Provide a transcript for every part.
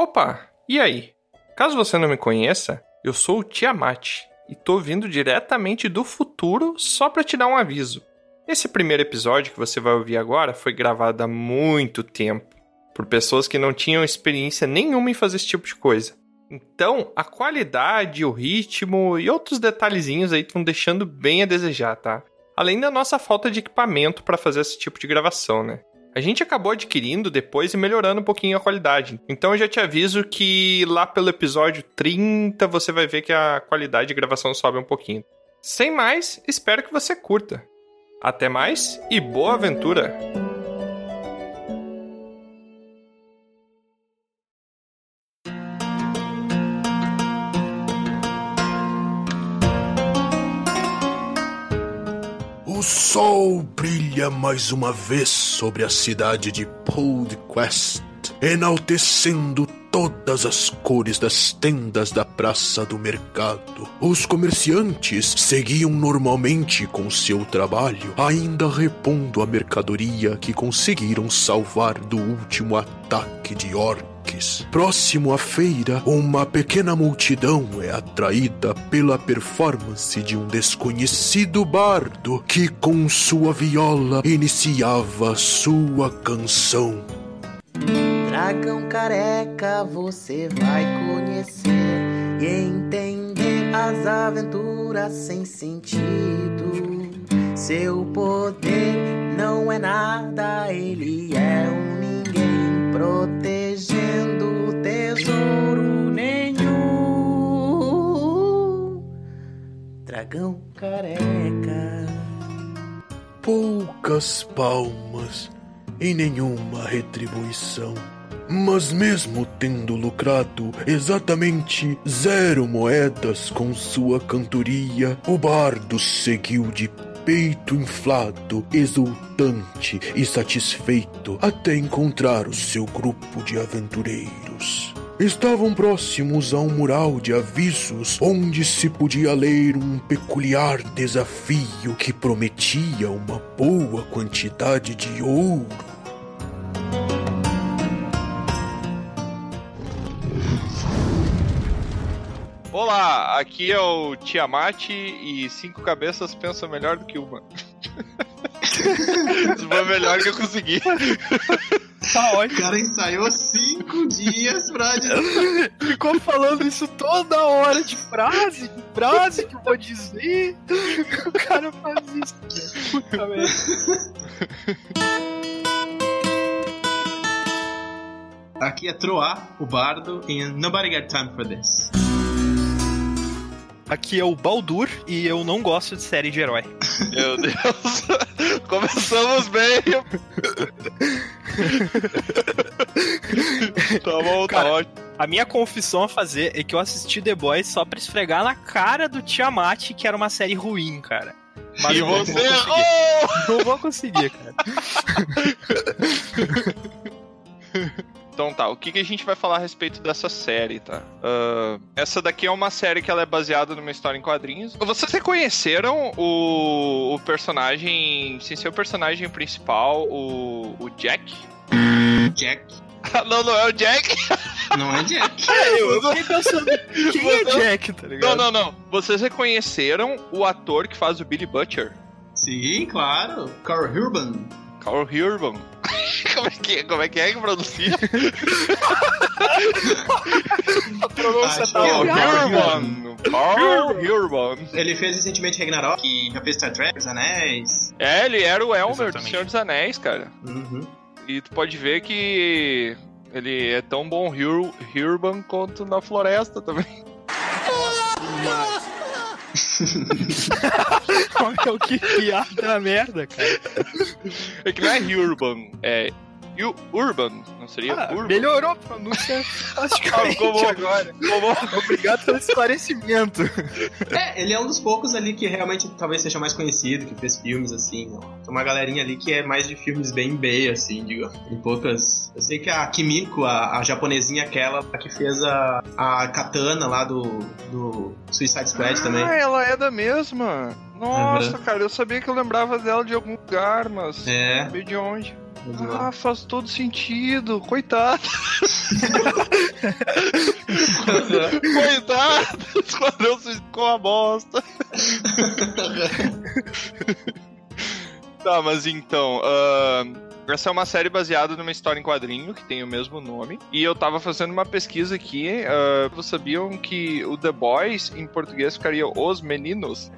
Opa, e aí? Caso você não me conheça, eu sou o Tiamat e tô vindo diretamente do futuro só para te dar um aviso. Esse primeiro episódio que você vai ouvir agora foi gravado há muito tempo por pessoas que não tinham experiência nenhuma em fazer esse tipo de coisa. Então, a qualidade, o ritmo e outros detalhezinhos aí estão deixando bem a desejar, tá? Além da nossa falta de equipamento para fazer esse tipo de gravação, né? A gente acabou adquirindo depois e melhorando um pouquinho a qualidade. Então eu já te aviso que lá pelo episódio 30 você vai ver que a qualidade de gravação sobe um pouquinho. Sem mais, espero que você curta. Até mais e boa aventura! Sol brilha mais uma vez sobre a cidade de Podquest, enaltecendo todas as cores das tendas da praça do mercado. Os comerciantes seguiam normalmente com seu trabalho, ainda repondo a mercadoria que conseguiram salvar do último ataque de orcs. Próximo à feira, uma pequena multidão é atraída pela performance de um desconhecido bardo que, com sua viola, iniciava sua canção. Dragão careca, você vai conhecer e entender as aventuras sem sentido. Seu poder não é nada, ele é um protegendo tesouro nenhum. Dragão careca. Poucas palmas e nenhuma retribuição. Mas mesmo tendo lucrado exatamente zero moedas com sua cantoria, o bardo seguiu de peito inflado, exultante e satisfeito até encontrar o seu grupo de aventureiros. Estavam próximos a um mural de avisos onde se podia ler um peculiar desafio que prometia uma boa quantidade de ouro. Olá, aqui é o Tiamat e cinco cabeças pensam melhor do que uma. Isso foi melhor que eu consegui. Tá ótimo. O cara ensaiou cinco dias pra dizer. Ficou falando isso toda hora de frase, de frase que eu vou dizer. O cara faz isso. Puta merda. Aqui é Troá, o bardo, e Nobody Got Time for This. Aqui é o Baldur e eu não gosto de série de herói. Meu Deus. Começamos bem. tá bom, tá Cara, ótimo. A minha confissão a fazer é que eu assisti The Boys só pra esfregar na cara do Tiamat que era uma série ruim, cara. Mas E eu não você. vou conseguir. Oh! Não vou conseguir, cara. Então tá, o que, que a gente vai falar a respeito dessa série, tá? Ah, essa daqui é uma série que ela é baseada numa história em quadrinhos. Vocês reconheceram o, o personagem, sem ser o personagem principal, o, o Jack? Jack. não, não é o Jack. Não é Jack. Eu fiquei pensando, quem é Jack, tá ligado? Não, não, não. Vocês reconheceram o ator que faz o Billy Butcher? Sim, claro. Carl Urban. Carl Urban. Como, é que, como é que é que pronuncia? A pronúncia tá que é o horrível. Carl Urban. Carl Urban. Ele fez recentemente Ragnarok, que já fez Star Trek, Os Anéis. É, ele era o Elmer do. Senhor dos Anéis, cara. Uhum. E tu pode ver que ele é tão bom Hur- Urban quanto na floresta também. Meu, que piada merda, cara. É que não é Urban, é Ur- Urban, não seria Ah, Urban? melhorou a pronúncia drasticamente Ficou bom. agora. Bom. Obrigado pelo esclarecimento. É, ele é um dos poucos ali que realmente talvez seja mais conhecido, que fez filmes assim. ó. Tem uma galerinha ali que é mais de filmes bem B, assim, digo. Tem poucas. Eu sei que a Kimiko, a, a japonesinha aquela que fez a, a Katana lá do, do Suicide Squad também. Ah, ela é da mesma. Nossa, Uhum. cara, eu sabia que eu lembrava dela de algum lugar, mas É. não sabia de onde. Ah, faz todo sentido. Coitado. Coitado. O esquadrão ficou uma bosta. tá, mas então. Uh... Essa é uma série baseada numa história em quadrinho que tem o mesmo nome. E eu tava fazendo uma pesquisa aqui. Uh, vocês sabiam que o The Boys em português ficaria Os Meninos?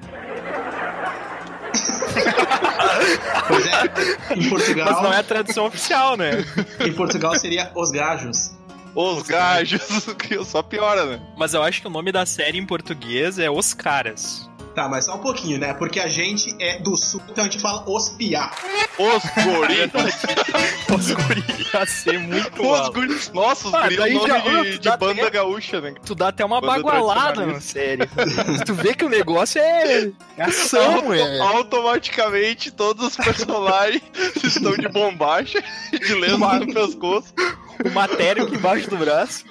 Pois é, em Portugal. Mas não é a tradução oficial, né? Em Portugal seria Os Gajos. Os Gajos, que só piora, né? Mas eu acho que o nome da série em português é Os Caras. Tá, mas só um pouquinho, né? Porque a gente é do sul, então a gente fala os piá. Os guri. os guri ia ser muito Os guri. Nossa, os Ah, guri é o daí nome já- de, de banda até- gaúcha, né? Tu dá até uma Banda bagualada na série. tu vê que o negócio é ação, Auto- é. Automaticamente todos os personagens estão de bombacha, de lenço no pescoço. O matéria aqui embaixo do braço.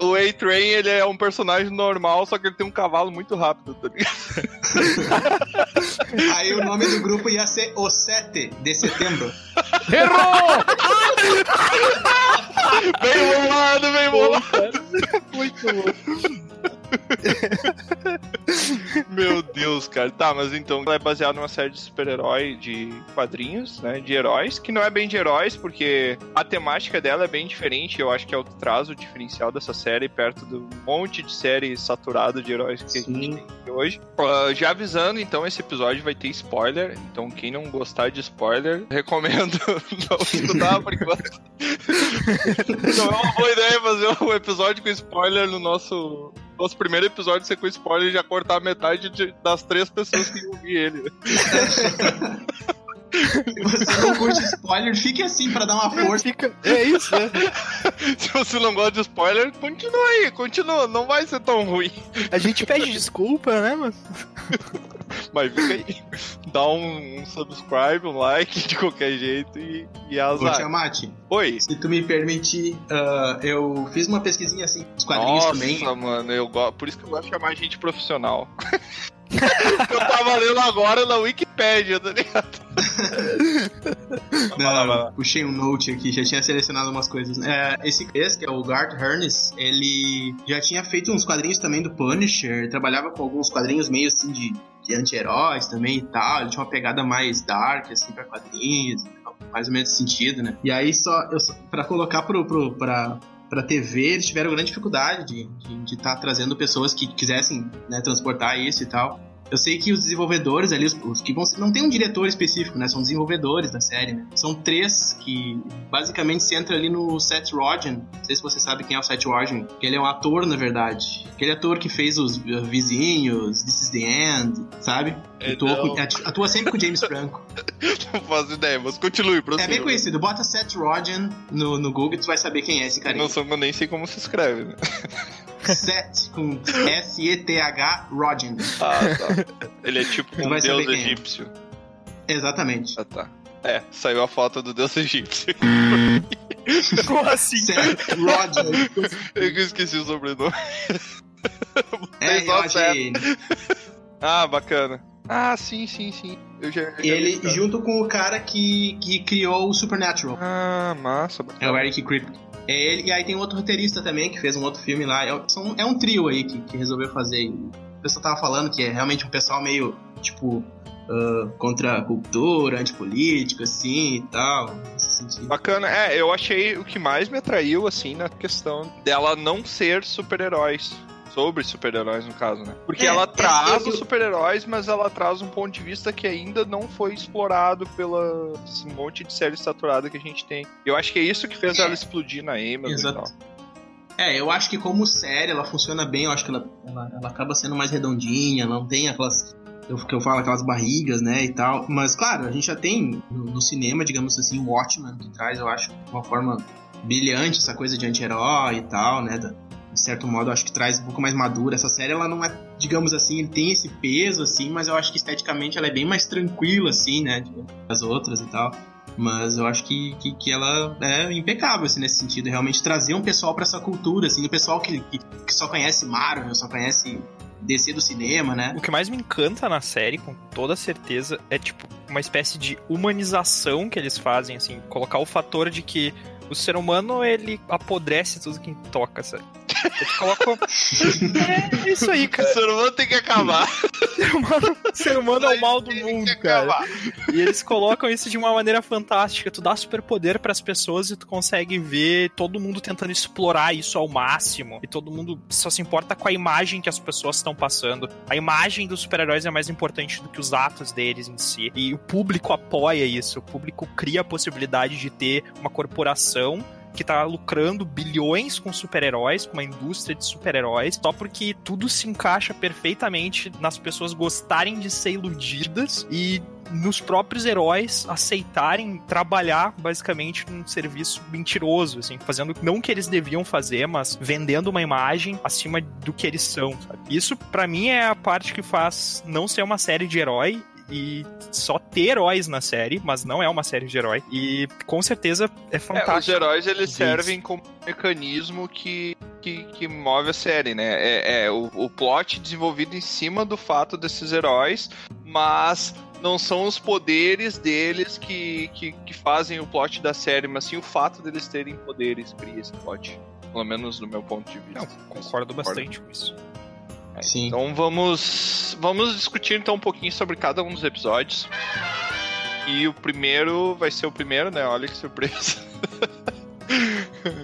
O A-Train, ele é um personagem normal, só que ele tem um cavalo muito rápido, tá ligado? Aí o nome do grupo ia ser O 7 de setembro. Bem bolado, bem bolado. Muito louco. Meu Deus, cara. Tá, mas então ela é baseada numa série de super-herói de quadrinhos, né? De heróis, que não é bem de heróis, porque a temática dela é bem diferente. Eu acho que é o que traz o diferencial dessa série perto do monte de série saturada de heróis que a gente Sim. tem hoje. Ah, já avisando, então, esse episódio vai ter spoiler. Então, quem não gostar de spoiler, recomendo não escutar por enquanto. não é uma boa ideia fazer um episódio com spoiler no nosso. Nosso primeiro episódio ser com spoiler e já cortar metade de- das três pessoas que ouvir ele. Se você não curte spoiler, fique assim pra dar uma força. É isso, né? Se você não gosta de spoiler, continua aí, continua, não vai ser tão ruim. A gente pede desculpa, né, mano? Mas fica aí. Dá um, um subscribe, um like de qualquer jeito e, e Ô, azar. Tiamat, Oi. se tu me permitir, ah, eu fiz uma pesquisinha assim, os quadrinhos Nossa, também. mano, eu go... por isso que eu gosto de chamar gente profissional. eu tava lendo agora na Wikipédia, tá ligado? Não, lá, puxei um note aqui, já tinha selecionado umas coisas. É, esse esse, que é o Garth Harness, ele já tinha feito uns quadrinhos também do Punisher, trabalhava com alguns quadrinhos meio assim de, de anti-heróis também e tal. Ele tinha uma pegada mais dark, assim, pra quadrinhos, mais ou menos sentido, né? E aí, só, eu, pra colocar pro, pro, pra, pra TV, eles tiveram grande dificuldade de estar tá trazendo pessoas que quisessem né, transportar isso e tal. Eu sei que os desenvolvedores ali, os, os que vão não tem um diretor específico, né? São desenvolvedores da série, né? São três que basicamente se entra ali no Seth Rogen. Não sei se você sabe quem é o Seth Rogen. Que ele é um ator, na verdade. Aquele ator que fez os vizinhos, This is the End, sabe? Atua, com- atua sempre com o James Franco. Não faço ideia, mas continue, É prossiga. bem conhecido. Bota Seth Rogen no, no Google e tu vai saber quem é esse cara. não eu nem sei como se escreve, né? Seth com S-E-T-H Rogen. Ah, tá. Ele é tipo um deus é. egípcio. Exatamente. Ah, tá. É, saiu a foto do deus egípcio. Como assim? Seth Rogen. Eu que esqueci o sobrenome. É, R-O-G-N. Ah, bacana. Ah, sim, sim, sim. Eu já, eu já Ele, cara. junto com o cara que, que criou o Supernatural. Ah, massa. É o Eric Kripke. É ele, e aí tem outro roteirista também que fez um outro filme lá. É, são- é um trio aí que, que resolveu fazer. O pessoal tava falando que é realmente um pessoal meio, tipo, ah, contra a cultura, antipolítico, assim e tal. Bacana. É, eu achei o que mais me atraiu, assim, na questão dela não ser super-heróis. Sobre super-heróis, no caso, né? Porque É, ela é, traz eu- os super-heróis, mas ela traz um ponto de vista que ainda não foi explorado pela esse monte de série saturada que a gente tem. Eu acho que é isso que fez É. ela explodir na e tal. É, eu acho que como série ela funciona bem, eu acho que ela, ela, ela acaba sendo mais redondinha, não tem aquelas. Eu, que eu falo, aquelas barrigas, né, e tal. Mas, claro, a gente já tem no, no cinema, digamos assim, o Watchmen, que traz, eu acho, de uma forma brilhante essa coisa de anti-herói e tal, né? da- de certo modo, acho que traz um pouco mais madura. Essa série, ela não é, digamos assim, tem esse peso, assim, mas eu acho que esteticamente ela é bem mais tranquila, assim, né? Das outras e tal. Mas eu acho que, que, que ela é impecável, assim, nesse sentido. Realmente trazer um pessoal pra essa cultura, assim. O pessoal que, que, que só conhece Marvel, só conhece descer do cinema, né? O que mais me encanta na série, com toda certeza, é tipo uma espécie de humanização que eles fazem, assim, colocar o fator de que o ser humano, ele apodrece tudo que toca, sabe? Eles colocam. é isso aí, O cara. ser humano tem que acabar. O ser humano, o ser humano é o mal do Tem mundo, que cara. acabar. E eles colocam isso de uma maneira fantástica. Tu dá superpoder pras pessoas e tu consegue ver todo mundo tentando explorar isso ao máximo. E todo mundo só se importa com a imagem que as pessoas estão passando. A imagem dos super-heróis é mais importante do que os atos deles em si. E o público apoia isso. O público cria a possibilidade de ter uma corporação que tá lucrando bilhões com super-heróis, com uma indústria de super-heróis, só porque tudo se encaixa perfeitamente nas pessoas gostarem de ser iludidas e nos próprios heróis aceitarem trabalhar basicamente num serviço mentiroso, assim, fazendo não o que eles deviam fazer, mas vendendo uma imagem acima do que eles são. sabe? Isso pra mim é a parte que faz não ser uma série de herói e só ter heróis na série, mas não é uma série de herói. E com certeza é É, os fantástico. heróis eles Isso. servem como um mecanismo que, que, que move a série, né? É, é o, o plot desenvolvido em cima do fato desses heróis, mas não são os poderes deles que, que, que fazem o plot da série, mas sim o fato deles terem poderes cria esse plot. Pelo menos do meu ponto de vista. Não, concordo bastante com isso. Sim. Então vamos vamos discutir então um pouquinho sobre cada um dos episódios. E o primeiro vai ser o primeiro, né? Olha que surpresa.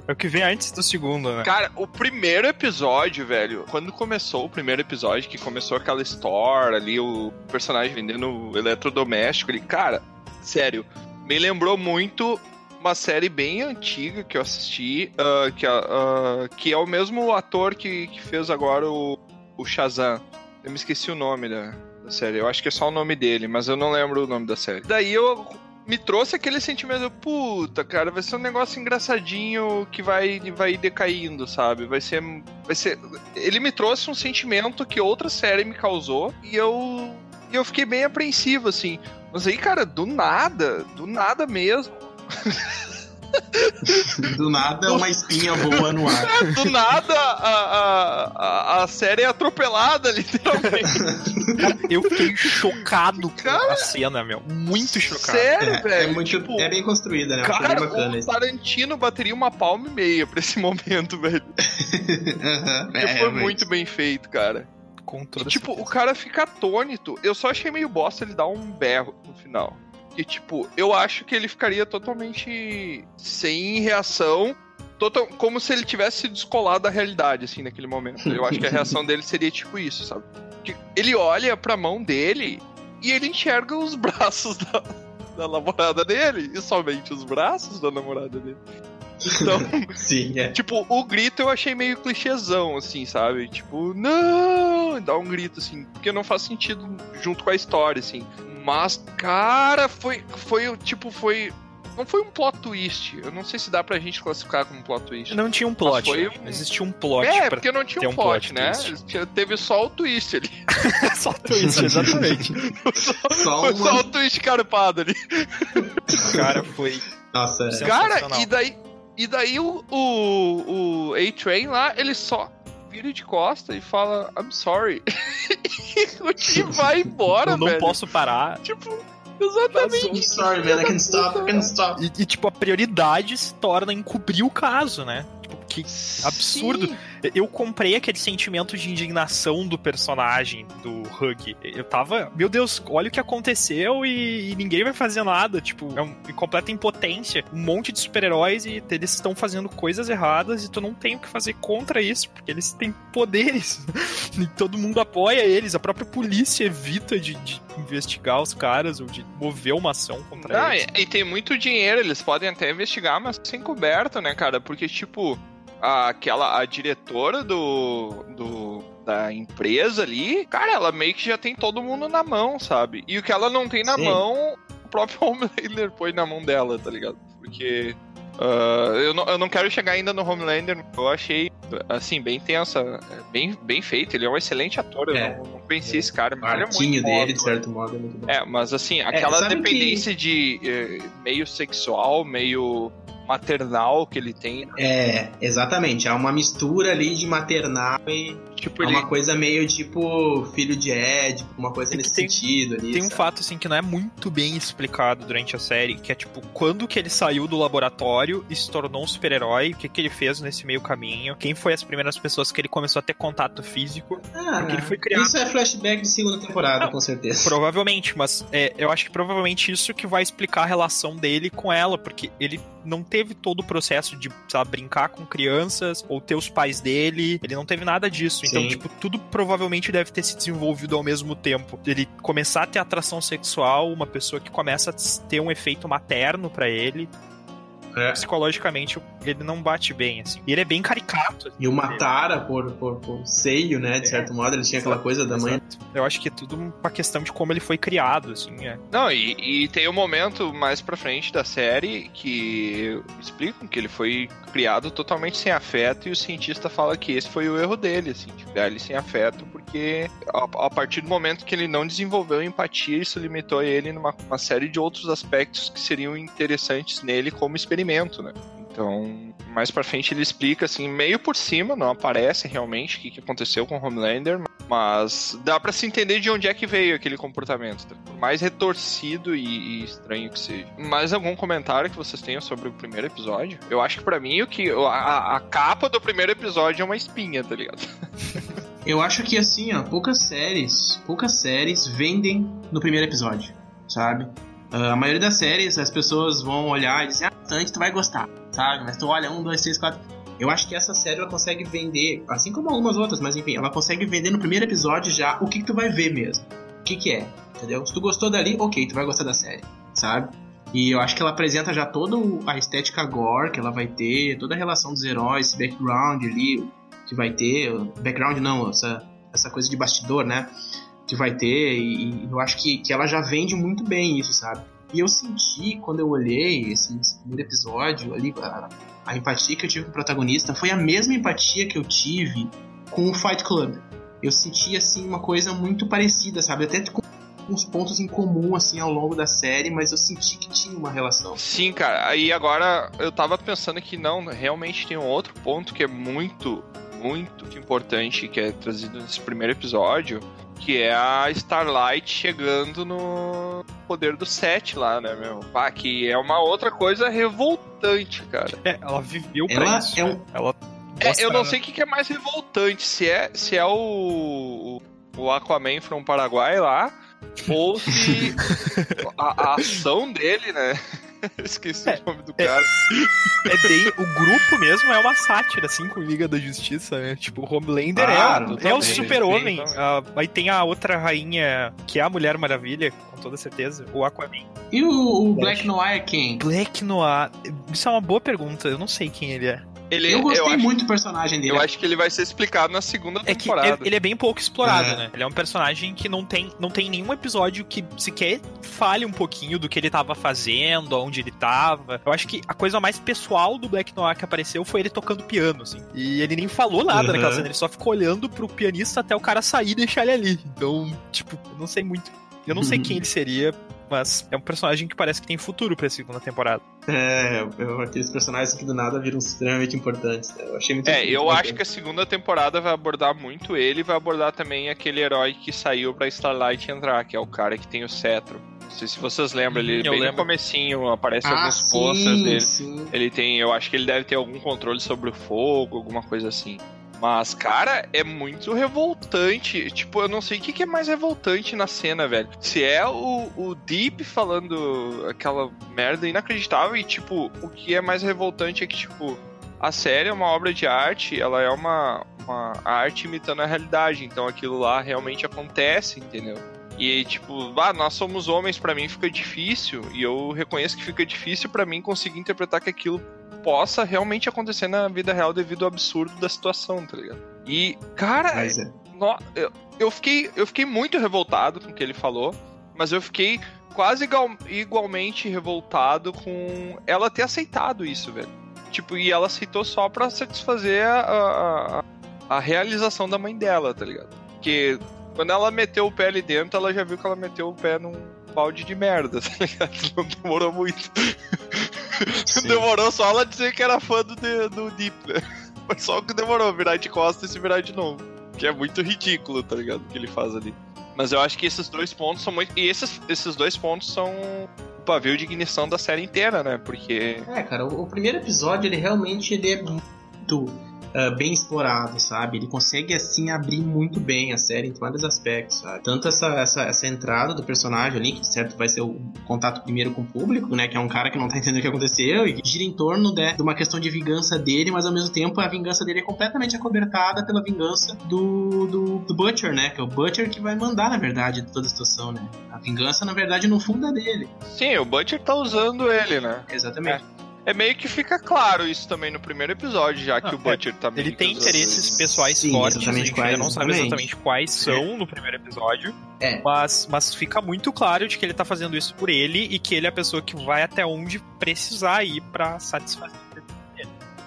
É o que vem antes do segundo, né? Cara, o primeiro episódio, velho, quando começou o primeiro episódio, que começou aquela store ali, o personagem vendendo eletrodoméstico ali, cara, sério, me lembrou muito uma série bem antiga que eu assisti, ah, que, ah, que é o mesmo ator que, que fez agora o, o Shazam. Eu me esqueci o nome da, da série, eu acho que é só o nome dele, mas eu não lembro o nome da série. Daí eu me trouxe aquele sentimento, puta, cara, vai ser um negócio engraçadinho que vai, vai decaindo, sabe? Vai ser, vai ser. Ele me trouxe um sentimento que outra série me causou e eu, e eu fiquei bem apreensivo, assim. Mas aí, cara, do nada, do nada mesmo. Do nada, uma espinha boa no ar. É, do nada a, a, a, série é atropelada, literalmente. Eu fiquei chocado com Cara, a cena, meu. Muito chocado. Sério, É, velho. é muito, tipo, é bem construída, né? Cara, bacana o. Tarantino bateria uma palma e meia pra esse momento, velho. Porque é, foi realmente. muito bem feito, cara. Com E, toda tipo, o certeza. cara fica atônito. Eu só achei meio bosta ele dar um berro no final. Tipo, eu acho que ele ficaria totalmente sem reação. Total, como se ele tivesse se descolado da realidade, assim, naquele momento. Eu acho que a reação dele seria tipo isso, sabe? Que ele olha pra mão dele e ele enxerga os braços da, da namorada dele. E somente os braços da namorada dele. Então, Sim, é. Tipo, o grito eu achei meio clichêzão, assim, sabe? Tipo, não! Dá um grito, assim, porque não faz sentido junto com a história, assim. Mas, cara, foi, foi, tipo, foi... Não foi um plot twist. Eu não sei se dá pra gente classificar como plot twist. Não tinha um plot. foi né? um- existia um plot é, pra porque não tinha um um plot, plot né? twist. Teve só o twist ali. Só twist, exatamente. Só Foi uma... só o twist carpado ali. cara foi. Nossa, é. Cara, e daí, e daí o, o, o A-Train lá, ele só vira de costa e fala, I'm sorry. e o time vai embora, Eu não velho. posso parar. Tipo, exatamente. I'm sorry, man, I can stop, I can stop. E, e, tipo, a prioridade se torna encobrir o caso, né? Tipo, que absurdo. Sim. Eu comprei aquele sentimento de indignação do personagem, do Hug. Eu tava, meu Deus, olha o que aconteceu e, e ninguém vai fazer nada. Tipo, é um, em completa impotência. Um monte de super-heróis e eles estão fazendo coisas erradas e tu não tem o que fazer contra isso, porque eles têm poderes. e todo mundo apoia eles. A própria polícia evita de, de investigar os caras ou de mover uma ação contra Não, eles. e, e tem muito dinheiro, eles podem até investigar, mas sem coberto, né, cara? Porque, tipo, aquela, a diretora do, do, da empresa ali, cara, ela meio que já tem todo mundo na mão, sabe? E o que ela não tem na Sim. mão, o próprio Homelander põe na mão dela, tá ligado? Porque. ah, eu, não, eu não quero chegar ainda no Homelander, eu achei, assim, bem tensa, é, bem, bem feito. Ele é um excelente ator, eu É. não, não conhecia esse cara, mas ele é muito bom dele, de certo modo, é muito bom. É, mas assim, aquela sabe dependência de eh, meio sexual, meio maternal que ele tem. É, exatamente. É uma mistura ali de maternal e Tipo, é ele. uma coisa meio tipo filho de Ed, uma coisa É nesse tem- sentido ali. Tem um sabe? fato, assim, que não é muito bem explicado durante a série, que é, tipo, quando que ele saiu do laboratório e se tornou um super-herói, o que que ele fez nesse meio caminho, quem foi as primeiras pessoas que ele começou a ter contato físico, Ah, porque ele foi criado... Isso é flashback de segunda temporada, Não, com certeza. Provavelmente, mas é, eu acho que provavelmente isso que vai explicar a relação dele com ela, porque ele não teve todo o processo de, sabe, brincar com crianças ou ter os pais dele, ele não teve nada disso. Então, Sim. tipo, tudo provavelmente deve ter se desenvolvido ao mesmo tempo. Ele começar a ter atração sexual, uma pessoa que começa a ter um efeito materno pra ele. É. Psicologicamente, ele não bate bem, assim. E ele é bem caricato. assim. E o Matara por, por, por seio, né? De certo modo, ele tinha aquela coisa da mãe. Exato. Eu acho que é tudo uma questão de como ele foi criado, assim. É. Não, e, e tem um momento mais pra frente da série que explicam que ele foi criado totalmente sem afeto e o cientista fala que esse foi o erro dele, assim, de criar ele sem afeto, porque a, a partir do momento que ele não desenvolveu empatia, isso limitou ele numa uma série de outros aspectos que seriam interessantes nele como experimento, né? Então, mais pra frente ele explica assim, meio por cima, não aparece realmente o que, aconteceu com o Homelander, mas dá pra se entender de onde é que veio aquele comportamento, tá? por mais retorcido e, e estranho que seja. Mais algum comentário que vocês tenham sobre o primeiro episódio? Eu acho que pra mim o que a, a capa do primeiro episódio é uma espinha, tá ligado? Eu acho que assim, ó, poucas séries, poucas séries vendem no primeiro episódio, sabe? Ah, a maioria das séries as pessoas vão olhar e dizer, ah, bastante, tu vai gostar, sabe? Mas tu olha, um, dois, três, quatro. Eu acho que essa série ela consegue vender, assim como algumas outras, mas enfim, ela consegue vender no primeiro episódio já o que, que tu vai ver mesmo. O que, que é, entendeu? Se tu gostou dali, ok, tu vai gostar da série, sabe? E eu acho que ela apresenta já toda a estética gore que ela vai ter, toda a relação dos heróis, esse background ali que vai ter. Background não, essa, essa coisa de bastidor, né? Que vai ter, e, e eu acho que, que ela já vende muito bem isso, sabe? E eu senti, quando eu olhei esse, esse primeiro episódio ali, a, a empatia que eu tive com o protagonista foi a mesma empatia que eu tive com o Fight Club. Eu senti, assim, uma coisa muito parecida, sabe? Até com uns pontos em comum, assim, ao longo da série, mas eu senti que tinha uma relação. Sim, cara. Aí agora eu tava pensando que não, realmente tem um outro ponto que é muito, muito importante que é trazido nesse primeiro episódio, que é a Starlight chegando no poder do Set lá, né, meu? Pá, que é uma outra coisa revoltante, cara. É, ela viveu pra Ela isso. é né? um- Ela É, eu não sei o que que é mais revoltante, se é, se é o, o Aquaman from Paraguai lá, ou se a, a ação dele, né? Esqueci É, o nome do é. cara. É bem, o grupo mesmo é uma sátira, assim, com Liga da Justiça, né? Tipo, o Homelander Claro, é, o- é o super-homem. Ah, aí tem a outra rainha, que é a Mulher Maravilha, com toda certeza, o Aquaman. E o, o Black Noir quem? Black Noir, isso é uma boa pergunta, eu não sei quem ele é. Ele, Eu gostei acho, muito do personagem dele. Eu acho que ele vai ser explicado na segunda É que temporada. é- ele é bem pouco explorado, É. né? Ele é um personagem que não tem, não tem nenhum episódio que sequer fale um pouquinho do que ele tava fazendo, onde ele tava. Eu acho que a coisa mais pessoal do Black Noir que apareceu foi ele tocando piano, assim. E ele nem falou nada Uhum. naquela cena, ele só ficou olhando pro pianista até o cara sair e deixar ele ali. Então, tipo, eu não sei muito. Eu não sei quem ele seria, mas é um personagem que parece que tem futuro pra segunda temporada. É, eu- aqueles personagens que do nada viram extremamente importantes. Eu achei muito É, eu muito acho que a segunda temporada vai abordar muito ele e vai abordar também aquele herói que saiu pra Starlight entrar, que é o cara que tem o cetro. Não sei se vocês lembram, ele Hum, eu bem no lembro. comecinho, aparece ah, sim, posters dele. sim. Ele tem, eu acho que ele deve ter algum controle sobre o fogo, alguma coisa assim. Mas, cara, é muito revoltante. Tipo, eu não sei o que é mais revoltante na cena, velho. Se é o, o Deep falando aquela merda inacreditável e, tipo, o que é mais revoltante é que, tipo, a série é uma obra de arte, ela é uma, uma arte imitando a realidade. Então aquilo lá realmente acontece, entendeu? E tipo, ah, nós somos homens, pra mim fica difícil, e eu reconheço que fica difícil pra mim conseguir interpretar que aquilo possa realmente acontecer na vida real devido ao absurdo da situação, tá ligado? E, cara, Mas é. no- eu, eu fiquei, eu fiquei muito revoltado com o que ele falou, mas eu fiquei quase igual- igualmente revoltado com ela ter aceitado isso, velho. Tipo, e ela aceitou só pra satisfazer a, a, a- a realização da mãe dela, tá ligado? Porque quando ela meteu o pé ali dentro, ela já viu que ela meteu o pé num balde de merda, tá ligado? Não demorou muito. demorou só ela dizer que era fã do, do Deep, né? Foi só o que demorou, virar de costas e se virar de novo. Que é muito ridículo, tá ligado? O que ele faz ali. Mas eu acho que esses dois pontos são muito. E esses, esses dois pontos são o pavio de ignição da série inteira, né? Porque. É, cara, o, o primeiro episódio, ele realmente ele é muito uh, bem explorado, sabe? Ele consegue, assim, abrir muito bem a série em vários aspectos, sabe? Tanto essa, essa, essa entrada do personagem ali, que certo vai ser o contato primeiro com o público, né? Que é um cara que não tá entendendo o que aconteceu e gira em torno de, de uma questão de vingança dele, mas ao mesmo tempo a vingança dele é completamente acobertada pela vingança do, do, do Butcher, né? Que é o Butcher que vai mandar, na verdade, toda a situação, né? A vingança, na verdade, no fundo é dele. Sim, o Butcher tá usando ele, né? Exatamente. É meio que fica claro isso também no primeiro episódio, já que Ah, o Butcher tá meio Ele tem interesses pessoais Sim, fortes, a gente ainda não sabe exatamente. quais são no primeiro episódio. É. Mas, mas fica muito claro de que ele tá fazendo isso por ele e que ele é a pessoa que vai até onde precisar ir pra satisfazer.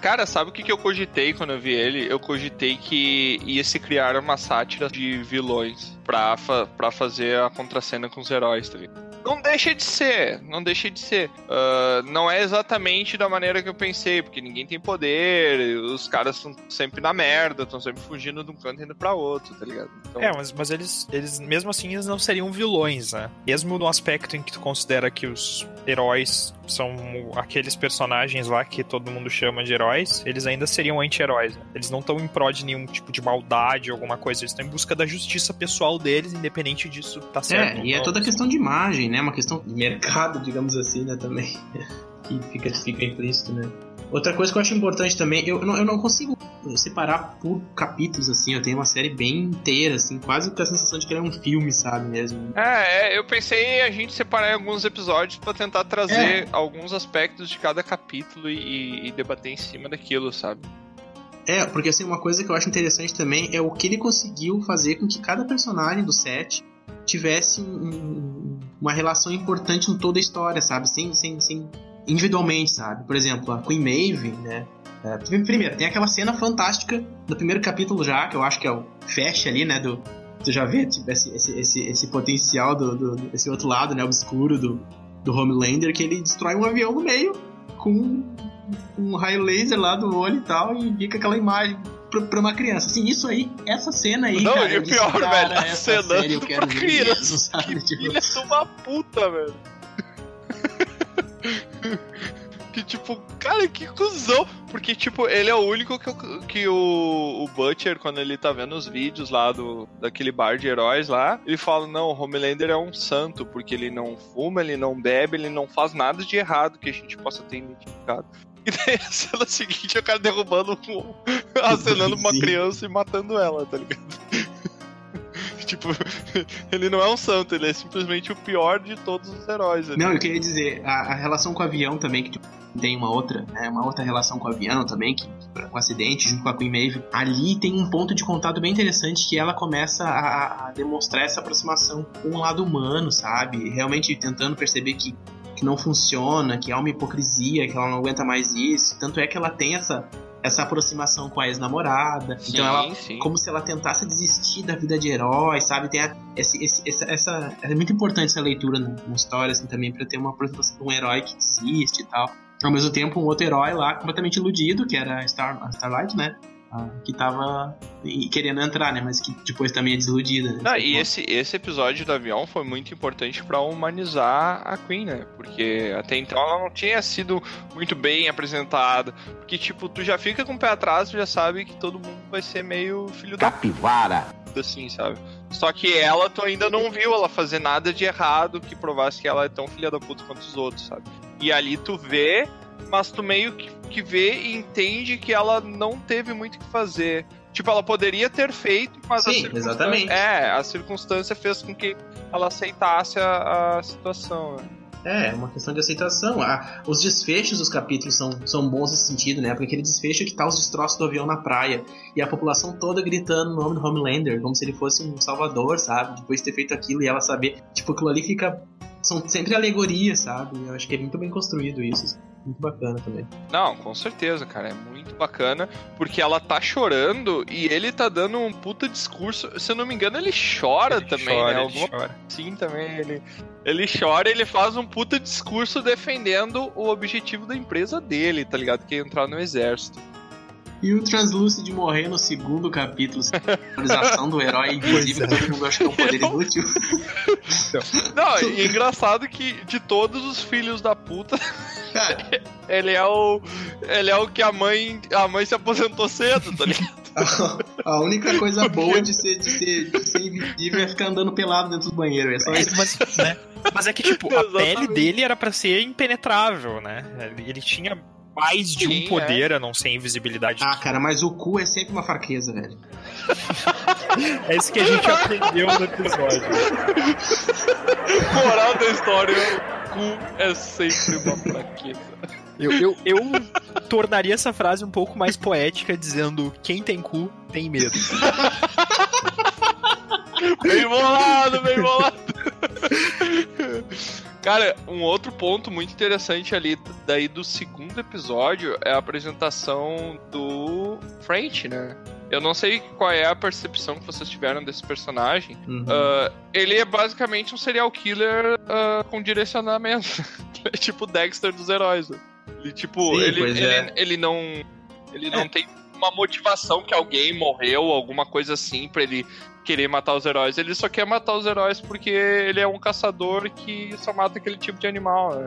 Cara, sabe o que, que eu cogitei quando eu vi ele? Eu cogitei que ia se criar uma sátira de vilões pra, fa pra fazer a contracena com os heróis, tá ligado? Não deixa de ser, não deixa de ser. Ah, não é exatamente da maneira que eu pensei, porque ninguém tem poder, os caras estão sempre na merda, estão sempre fugindo de um canto e indo pra outro, tá ligado? Então, É, mas, mas eles, eles, mesmo assim, eles não seriam vilões, né? Mesmo no aspecto em que tu considera que os heróis são aqueles personagens lá que todo mundo chama de heróis, eles ainda seriam anti-heróis. né? Eles não estão em prol de nenhum tipo de maldade alguma coisa, eles estão em busca da justiça pessoal deles, independente disso tá certo. É, e é toda questão de imagem, né? Uma questão de mercado, digamos assim, né? Também. que fica, fica implícito, né? Outra coisa que eu acho importante também, eu, não, eu não consigo separar por capítulos, assim. Eu tenho uma série bem inteira, assim, quase com a sensação de que é um filme, sabe mesmo. É, é, eu pensei a gente separar em alguns episódios pra tentar trazer alguns aspectos de cada capítulo e, e debater em cima daquilo, sabe? É, porque assim, uma coisa que eu acho interessante também é o que ele conseguiu fazer com que cada personagem do set tivesse um- um- uma relação importante em toda a história, sabe? Sem, sem, sem individualmente, sabe? Por exemplo, a Queen Maeve, né? É, primeiro, tem aquela cena fantástica do primeiro capítulo já, que eu acho que é o fecha ali, né? Do, tu já vê tipo, esse, esse, esse, esse potencial do, do, desse outro lado, né? Obscuro do, do Homelander, que ele destrói um avião no meio com um raio laser lá do olho e tal, e fica aquela imagem pra, pra uma criança. Assim, isso aí, essa cena aí, Não, cara, e o disse, pior, cara, velho, a essa cena série eu pra quero ver criança, mesmo, sabe? Tipo, Filha de uma puta, velho. Que tipo, cara, que cuzão. Porque, tipo, ele é o único que, o- que o, o Butcher, quando ele tá vendo os vídeos lá do, daquele bar de heróis lá, ele fala: não, o Homelander é um santo, porque ele não fuma, ele não bebe, ele não faz nada de errado que a gente possa ter identificado. E daí a cena seguinte é o cara derrubando um. acenando uma criança e matando ela, tá ligado? tipo, ele não é um santo, ele é simplesmente o pior de todos os heróis. ali. Não, eu queria dizer, a, a relação com o avião também, que tipo, tem uma outra, né, uma outra relação com o avião também, que com o acidente, junto com a Queen Maeve, ali tem um ponto de contato bem interessante que ela começa a, a demonstrar essa aproximação com o lado humano, sabe? Realmente tentando perceber que, que não funciona, que há uma hipocrisia, que ela não aguenta mais isso. Tanto é que ela tem essa, essa aproximação com a ex-namorada. Então ela sim. como se ela tentasse desistir da vida de herói, sabe? Tem a- esse, esse- essa, essa- é muito importante essa leitura na, na história, assim, também, pra ter uma apresentação de um herói que desiste e tal. Ao mesmo tempo, um outro herói lá completamente iludido, que era Star, a Starlight, né? Ah, que tava e- querendo entrar, né? Mas que depois também é desiludida. Né? Não, e esse, esse episódio do avião foi muito importante pra humanizar a Queen, né? Porque até então ela não tinha sido muito bem apresentada. Porque, tipo, tu já fica com o pé atrás, tu já sabe que todo mundo vai ser meio filho da Capivara. puta, assim, sabe? Só que ela, tu ainda não viu ela fazer nada de errado que provasse que ela é tão filha da puta quanto os outros, sabe? E ali tu vê, mas tu meio que, que vê e entende que ela não teve muito o que fazer. Tipo, ela poderia ter feito, mas a Sim, circunstância. exatamente. É, a circunstância fez com que ela aceitasse a, a situação. né? É, é uma questão de aceitação. Ah, os desfechos dos capítulos são, são bons nesse sentido, né? Porque aquele desfecho que tá os destroços do avião na praia e a população toda gritando o nome do Homelander, como se ele fosse um salvador, sabe? Depois de ter feito aquilo e ela saber. Tipo, aquilo ali fica são sempre alegorias, sabe? Eu acho que é muito bem construído isso. Muito bacana também. Não, com certeza, cara. É muito bacana. Porque ela tá chorando e ele tá dando um puta discurso. Se eu não me engano, ele chora Ele também, chora, né? ele Alguma chora. Sim, também. Ele, ele chora e ele faz um puta discurso defendendo o objetivo da empresa dele, tá ligado? Que é entrar no exército. E o Translúcid morrer no segundo capítulo, simbolização do herói invisível, é. todo mundo acha que é um poder inútil. Não, e é engraçado que de todos os filhos da puta, ele é o. Ele é o que a mãe. A mãe se aposentou cedo, tá ligado? a, única coisa boa de ser, de, ser, de ser invisível é ficar andando pelado dentro do banheiro. É só É, isso. mas, né? Mas é que, tipo, a Exatamente. pele dele era pra ser impenetrável, né? Ele, tinha mais de Sim, um poder a não ser invisibilidade. Ah, cara, mas o cu é sempre uma fraqueza, velho. É isso que a gente aprendeu no episódio. Moral da história: o cu é sempre uma fraqueza. Eu, eu, eu tornaria essa frase um pouco mais poética, dizendo: quem tem cu tem medo. Bem bolado, bem bolado. Cara, um outro ponto muito interessante ali daí do segundo episódio é a apresentação do French, né? Eu não sei qual é a percepção que vocês tiveram desse personagem. Uhum. Ah, ele é basicamente um serial killer ah, com direcionamento. é tipo o Dexter dos heróis. né? Ele, tipo, Sim, ele, ele, é. ele não. Ele não tem uma motivação que alguém morreu, alguma coisa assim, pra ele querer matar os heróis. Ele só quer matar os heróis porque ele é um caçador que só mata aquele tipo de animal. Né?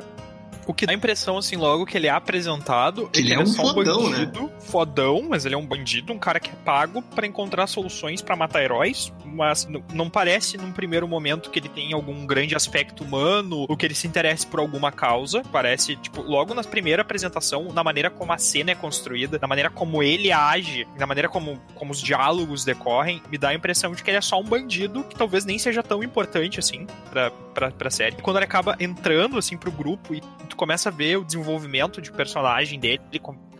O que dá a impressão, assim, logo que ele é apresentado, Que ele é é um só um fodão, né? bandido, fodão, mas ele é um bandido, um cara que é pago pra encontrar soluções pra matar heróis, mas não parece num primeiro momento que ele tem algum grande aspecto humano, ou que ele se interesse por alguma causa. Parece, tipo, logo na primeira apresentação, na maneira como a cena é construída, na maneira como ele age, na maneira como, como os diálogos decorrem, me dá a impressão de que ele é só um bandido que talvez nem seja tão importante assim pra, pra, pra série. E quando ele acaba entrando assim pro grupo e começa a ver o desenvolvimento de personagem dele,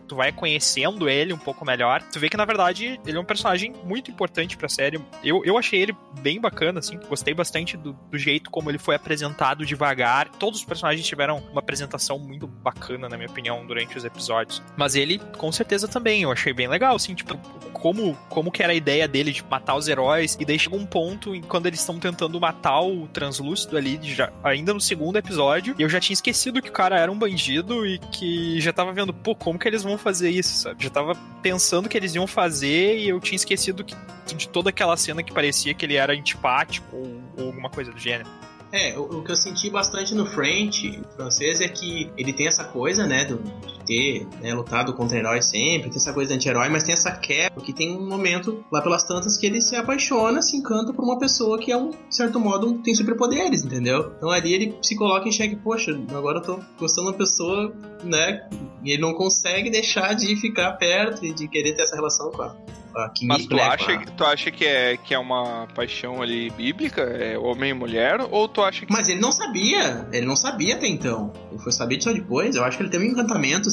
tu vai conhecendo ele um pouco melhor, tu vê que na verdade ele é um personagem muito importante pra série. Eu, eu achei ele bem bacana, assim, gostei bastante do, do jeito como ele foi apresentado devagar. Todos os personagens tiveram uma apresentação muito bacana, na minha opinião, durante os episódios. Mas ele, com certeza, também, eu achei bem legal, assim, tipo, como, como que era a ideia dele de matar os heróis, e chega um ponto em quando eles estão tentando matar o translúcido ali, já, ainda no segundo episódio, eu já tinha esquecido que o cara era um bandido e que já tava vendo, pô, como que eles vão fazer isso, sabe? Já tava pensando que eles iam fazer e eu tinha esquecido que, de toda aquela cena que parecia que ele era antipático ou, ou alguma coisa do gênero. É, o, o que eu senti bastante no French francês é que ele tem essa coisa, né, do, de ter né, lutado contra heróis sempre, tem essa coisa de anti-herói, mas tem essa quebra, que tem um momento lá pelas tantas que ele se apaixona, se encanta por uma pessoa que é um, certo modo, tem superpoderes, entendeu? Então ali ele se coloca em xeque, poxa, agora eu tô gostando de uma pessoa, né, e ele não consegue deixar de ficar perto e de querer ter essa relação com a, com a Mas tu acha, a- tu acha que, é, que é uma paixão ali bíblica? É homem e mulher? Ou tu acha que. Mas ele não sabia, ele não sabia até então. Ele foi saber disso depois. Eu acho que ele teve um encantamento.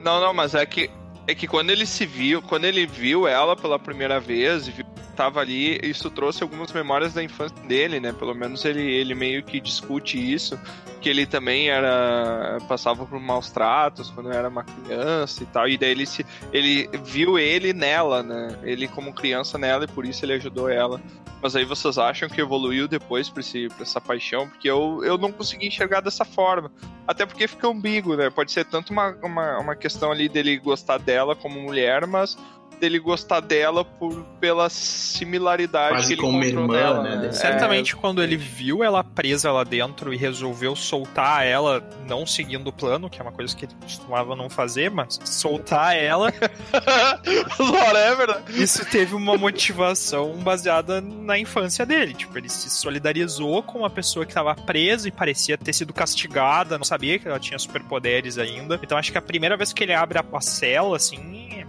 Não, não, mas é que. É que quando ele se viu, quando ele viu ela pela primeira vez e viu que tava ali, isso trouxe algumas memórias da infância dele, né? Pelo menos ele, ele meio que discute isso, que ele também era passava por maus tratos quando era uma criança e tal, e daí ele se ele viu ele nela, né? Ele como criança nela e por isso ele ajudou ela. Mas aí vocês acham que evoluiu depois pra essa paixão? Porque eu, eu não consegui enxergar dessa forma. Até porque fica ambíguo, né? Pode ser tanto uma, uma, uma questão ali dele gostar dela como mulher, mas dele gostar dela por, pela similaridade Quase que ele como encontrou irmã, nela. né? É, Certamente quando ele viu ela presa lá dentro e resolveu soltar ela, não seguindo o plano, que é uma coisa que ele costumava não fazer, mas soltar ela, Whatever, né? isso teve uma motivação baseada na infância dele. Tipo, ele se solidarizou com uma pessoa que estava presa e parecia ter sido castigada, não sabia que ela tinha superpoderes ainda. Então acho que a primeira vez que ele abre a, cela, assim,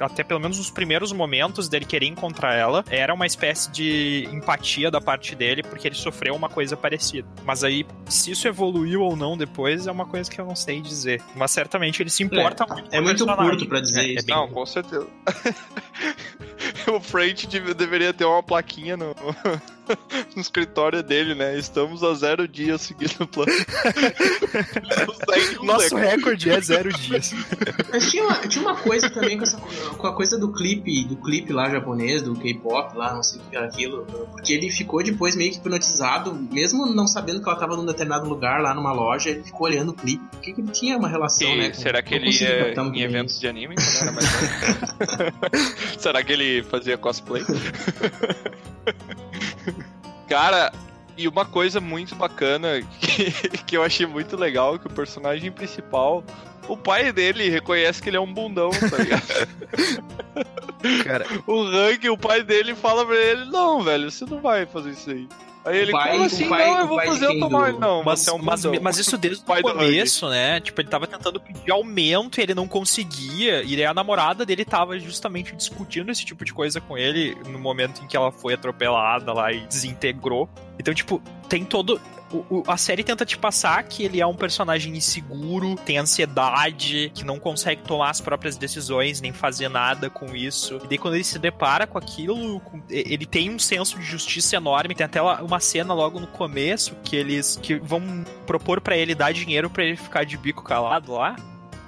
até pelo menos os primeiros momentos dele querer encontrar ela, era uma espécie de empatia da parte dele, porque ele sofreu uma coisa parecida. Mas aí, se isso evoluiu ou não depois, é uma coisa que eu não sei dizer. Mas certamente ele se importa muito. É com o muito personagem. curto pra dizer É, é isso. bem Não, com certeza. o French deve- deveria ter uma plaquinha no, no escritório dele, né? Estamos a zero dias seguindo o plano. Nosso recorde. recorde é zero dias. Mas tinha uma, tinha uma coisa também com, essa, com a coisa do clipe, do clipe lá japonês, do K-pop lá, não sei o que era aquilo. Porque ele ficou depois meio que hipnotizado, mesmo não sabendo que ela tava num determinado lugar lá numa loja, ele ficou olhando o clipe. Por que, que ele tinha uma relação, E né? com- será que ele ia em bem eventos de anime? será que ele fazia cosplay? Cara, e uma coisa muito bacana que, que eu achei muito legal, que o personagem principal, o pai dele reconhece que ele é um bundão, tá ligado? Cara, o Hank, o pai dele fala pra ele, não, velho, você não vai fazer isso aí. Aí ele, pai- como o assim? pai- não, eu o vou fazer automóvel. Do- Não, mas, você é um mas, mas isso desde o começo, né? Tipo, ele tava tentando pedir aumento e ele não conseguia. E a namorada dele tava justamente discutindo esse tipo de coisa com ele no momento em que ela foi atropelada lá e desintegrou. Então, tipo, tem todo. O- o- a série tenta te passar que ele é um personagem inseguro, tem ansiedade, que não consegue tomar as próprias decisões, nem fazer nada com isso. E daí, quando ele se depara com aquilo, com- ele tem um senso de justiça enorme. Tem até uma cena logo no começo que eles que vão propor pra ele dar dinheiro pra ele ficar de bico calado lá.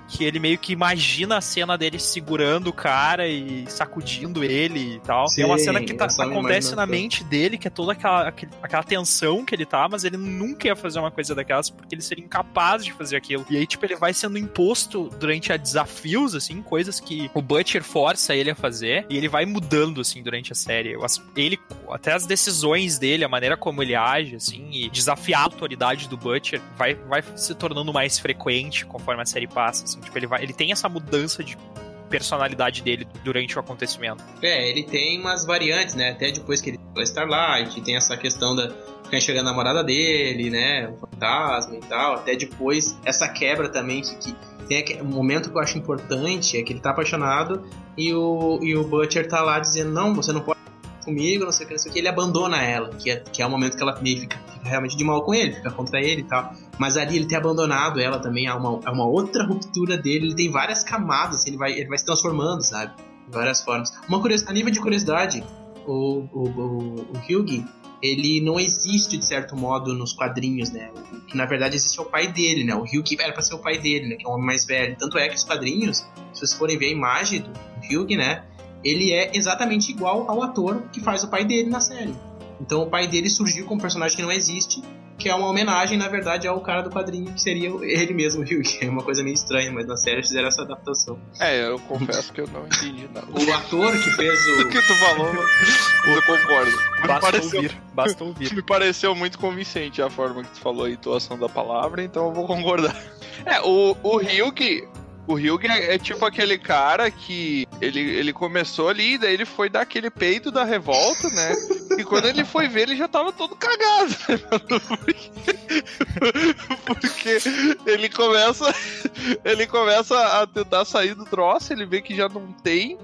Que ele meio que imagina a cena dele segurando o cara e sacudindo ele e tal. Sim, é uma cena que tá- acontece na mente dele, que é toda aquela, aquela tensão que ele tá, mas ele nunca ia fazer uma coisa daquelas porque ele seria incapaz de fazer aquilo. E aí, tipo, ele vai sendo imposto durante a desafios, assim, coisas que o Butcher força ele a fazer, e ele vai mudando, assim, durante a série. Ele, até as decisões dele, a maneira como ele age, assim, e desafiar a autoridade do Butcher vai, vai se tornando mais frequente conforme a série passa, assim. Tipo, ele, vai, ele tem essa mudança de personalidade dele durante o acontecimento. É, ele tem umas variantes, né? Até depois que ele foi Starlight, tem essa questão da ficar enxergando a namorada dele, né? O fantasma e tal. Até depois, essa quebra também que, que tem um momento que eu acho importante é que ele tá apaixonado e o, e o Butcher tá lá dizendo, não, você não pode comigo, não sei o que, não sei o que, ele abandona ela, que é, que é o momento que ela meio fica, fica realmente de mal com ele, fica contra ele e tal. Mas ali ele ter abandonado ela também é uma, é uma outra ruptura dele, ele tem várias camadas, ele vai, ele vai se transformando, sabe? De várias formas. Uma curios... A nível de curiosidade, o, o, o, o ele não existe de certo modo nos quadrinhos, né? O que na verdade existe o pai dele, né? O Hugh era pra ser o pai dele, né? Que é um homem mais velho. Tanto é que os quadrinhos, se vocês forem ver a imagem do Hugh, né? Ele é exatamente igual ao ator que faz o pai dele na série. Então o pai dele surgiu como um personagem que não existe, que é uma homenagem, na verdade, ao cara do quadrinho, que seria ele mesmo, o Hugh. É uma coisa meio estranha, mas na série fizeram essa adaptação. É, eu confesso que eu não entendi nada. O ator que fez O o. que tu falou, mas eu concordo. Me Basta pareceu, ouvir, basta ouvir. me pareceu muito convincente a forma que tu falou a entoação da palavra, então eu vou concordar. É, o, o Ryuk, o Ryuk é, é tipo aquele cara que ele, ele começou ali, daí ele foi dar aquele peito da revolta, né? E quando ele foi ver, ele já tava todo cagado. né? Porque, ele começa ele começa a tentar sair do troço, ele vê que já não tem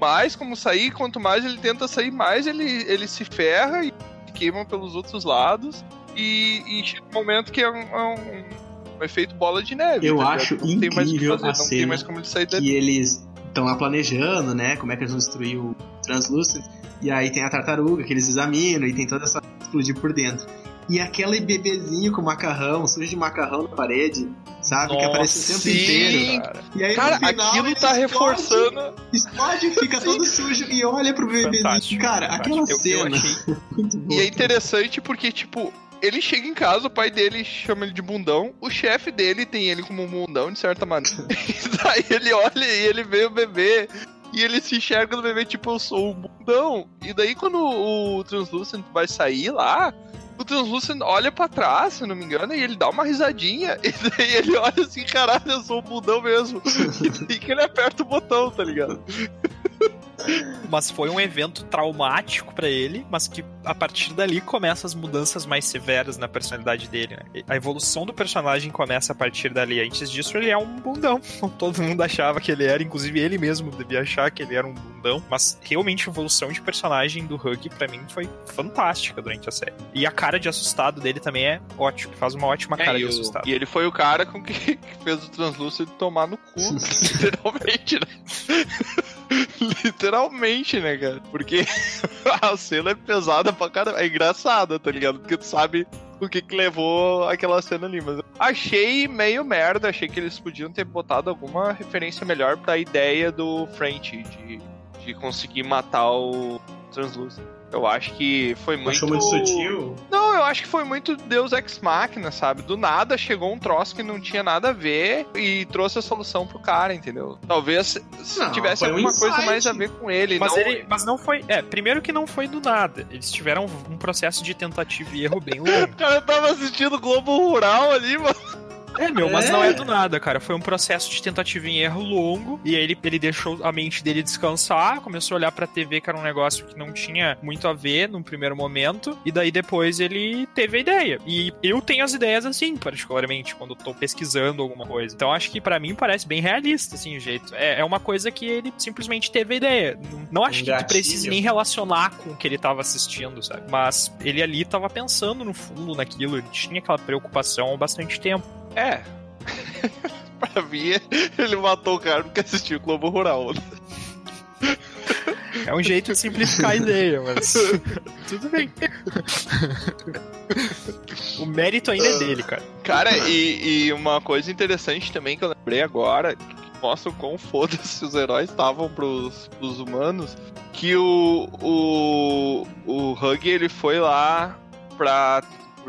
mais como sair, quanto mais ele tenta sair, mais ele, ele se ferra e queima pelos outros lados. E, e chega um momento que é um, é um- um efeito bola de neve. Eu tá ligado? acho não tem mais o que incrível fazer, a não tem cena mais como ele sair dali. que eles estão lá planejando, né? Como é que eles vão destruir o Translucent. E aí tem a tartaruga que eles examinam e tem toda essa explodir por dentro. E aquele bebezinho com macarrão, sujo de macarrão na parede, sabe? que aparece o tempo sim, inteiro. cara. E aí, no Cara, final, aquilo ele tá explode, reforçando. Explode, fica todo sujo e olha pro bebezinho. Fantástico, Cara, fantástico. aquela Eu- eu cena. achei- muito boa. E é interessante porque, tipo, ele chega em casa, o pai dele chama ele de bundão, o chefe dele tem ele como um bundão, de certa maneira. E daí ele olha e ele vê o bebê. E ele se enxerga no bebê, tipo, eu sou um bundão. E daí, quando o Translucent vai sair lá, o Translucent olha pra trás, se não me engano, e ele dá uma risadinha. E daí ele olha assim, caralho, eu sou um bundão mesmo. E daí que ele aperta o botão, tá ligado? Mas foi um evento traumático pra ele, mas que a partir dali começa as mudanças mais severas na personalidade dele, né? A evolução do personagem começa a partir dali. Antes disso, ele é um bundão. Todo mundo achava que ele era, inclusive ele mesmo devia achar que ele era um bundão. Mas realmente a evolução de personagem do Hug, pra mim, foi fantástica durante a série. E a cara de assustado dele também é ótimo, faz uma ótima É, cara de o- assustado. e ele foi o cara com que, que fez o Translúcido tomar no cu, literalmente, né? Literalmente, né, cara? Porque a cena é pesada pra caramba. É engraçada, tá ligado? Porque tu sabe o que, que levou aquela cena ali. Mas achei meio merda. Achei que eles podiam ter botado alguma referência melhor pra ideia do French de, de conseguir matar o Translúcido. Eu acho que foi muito. Achou muito sutil? Não, eu acho que foi muito Deus Ex Machina, sabe? Do nada chegou um troço que não tinha nada a ver e trouxe a solução pro cara, entendeu? Talvez se Não, tivesse foi um alguma coisa mais a ver com ele. Mas, não... ele, mas não foi. É, primeiro que não foi do nada. Eles tiveram um processo de tentativa e erro bem longo. O cara tava assistindo Globo Rural ali, mano. É, meu, mas É. não é do nada, cara. Foi um processo de tentativa e erro longo. E aí ele, ele deixou a mente dele descansar, começou a olhar pra TV, que era um negócio que não tinha muito a ver num primeiro momento. E daí depois ele teve a ideia. E eu tenho as ideias assim, particularmente, quando eu tô pesquisando alguma coisa. Então acho que pra mim parece bem realista, assim, o jeito. É, é uma coisa que ele simplesmente teve a ideia. Não, não acho Um que tu gatilho. precise nem relacionar com o que ele tava assistindo, sabe? Mas ele ali tava pensando no fundo naquilo, ele tinha aquela preocupação há bastante tempo. É. pra mim, ele matou o cara porque assistiu Globo Rural. É um jeito de simplificar a ideia, mas. Tudo bem. o mérito ainda é dele, cara. Cara, e, e uma coisa interessante também que eu lembrei agora, que mostra o quão foda-se os heróis estavam pros, pros humanos, que o, o, o Hug ele foi lá pra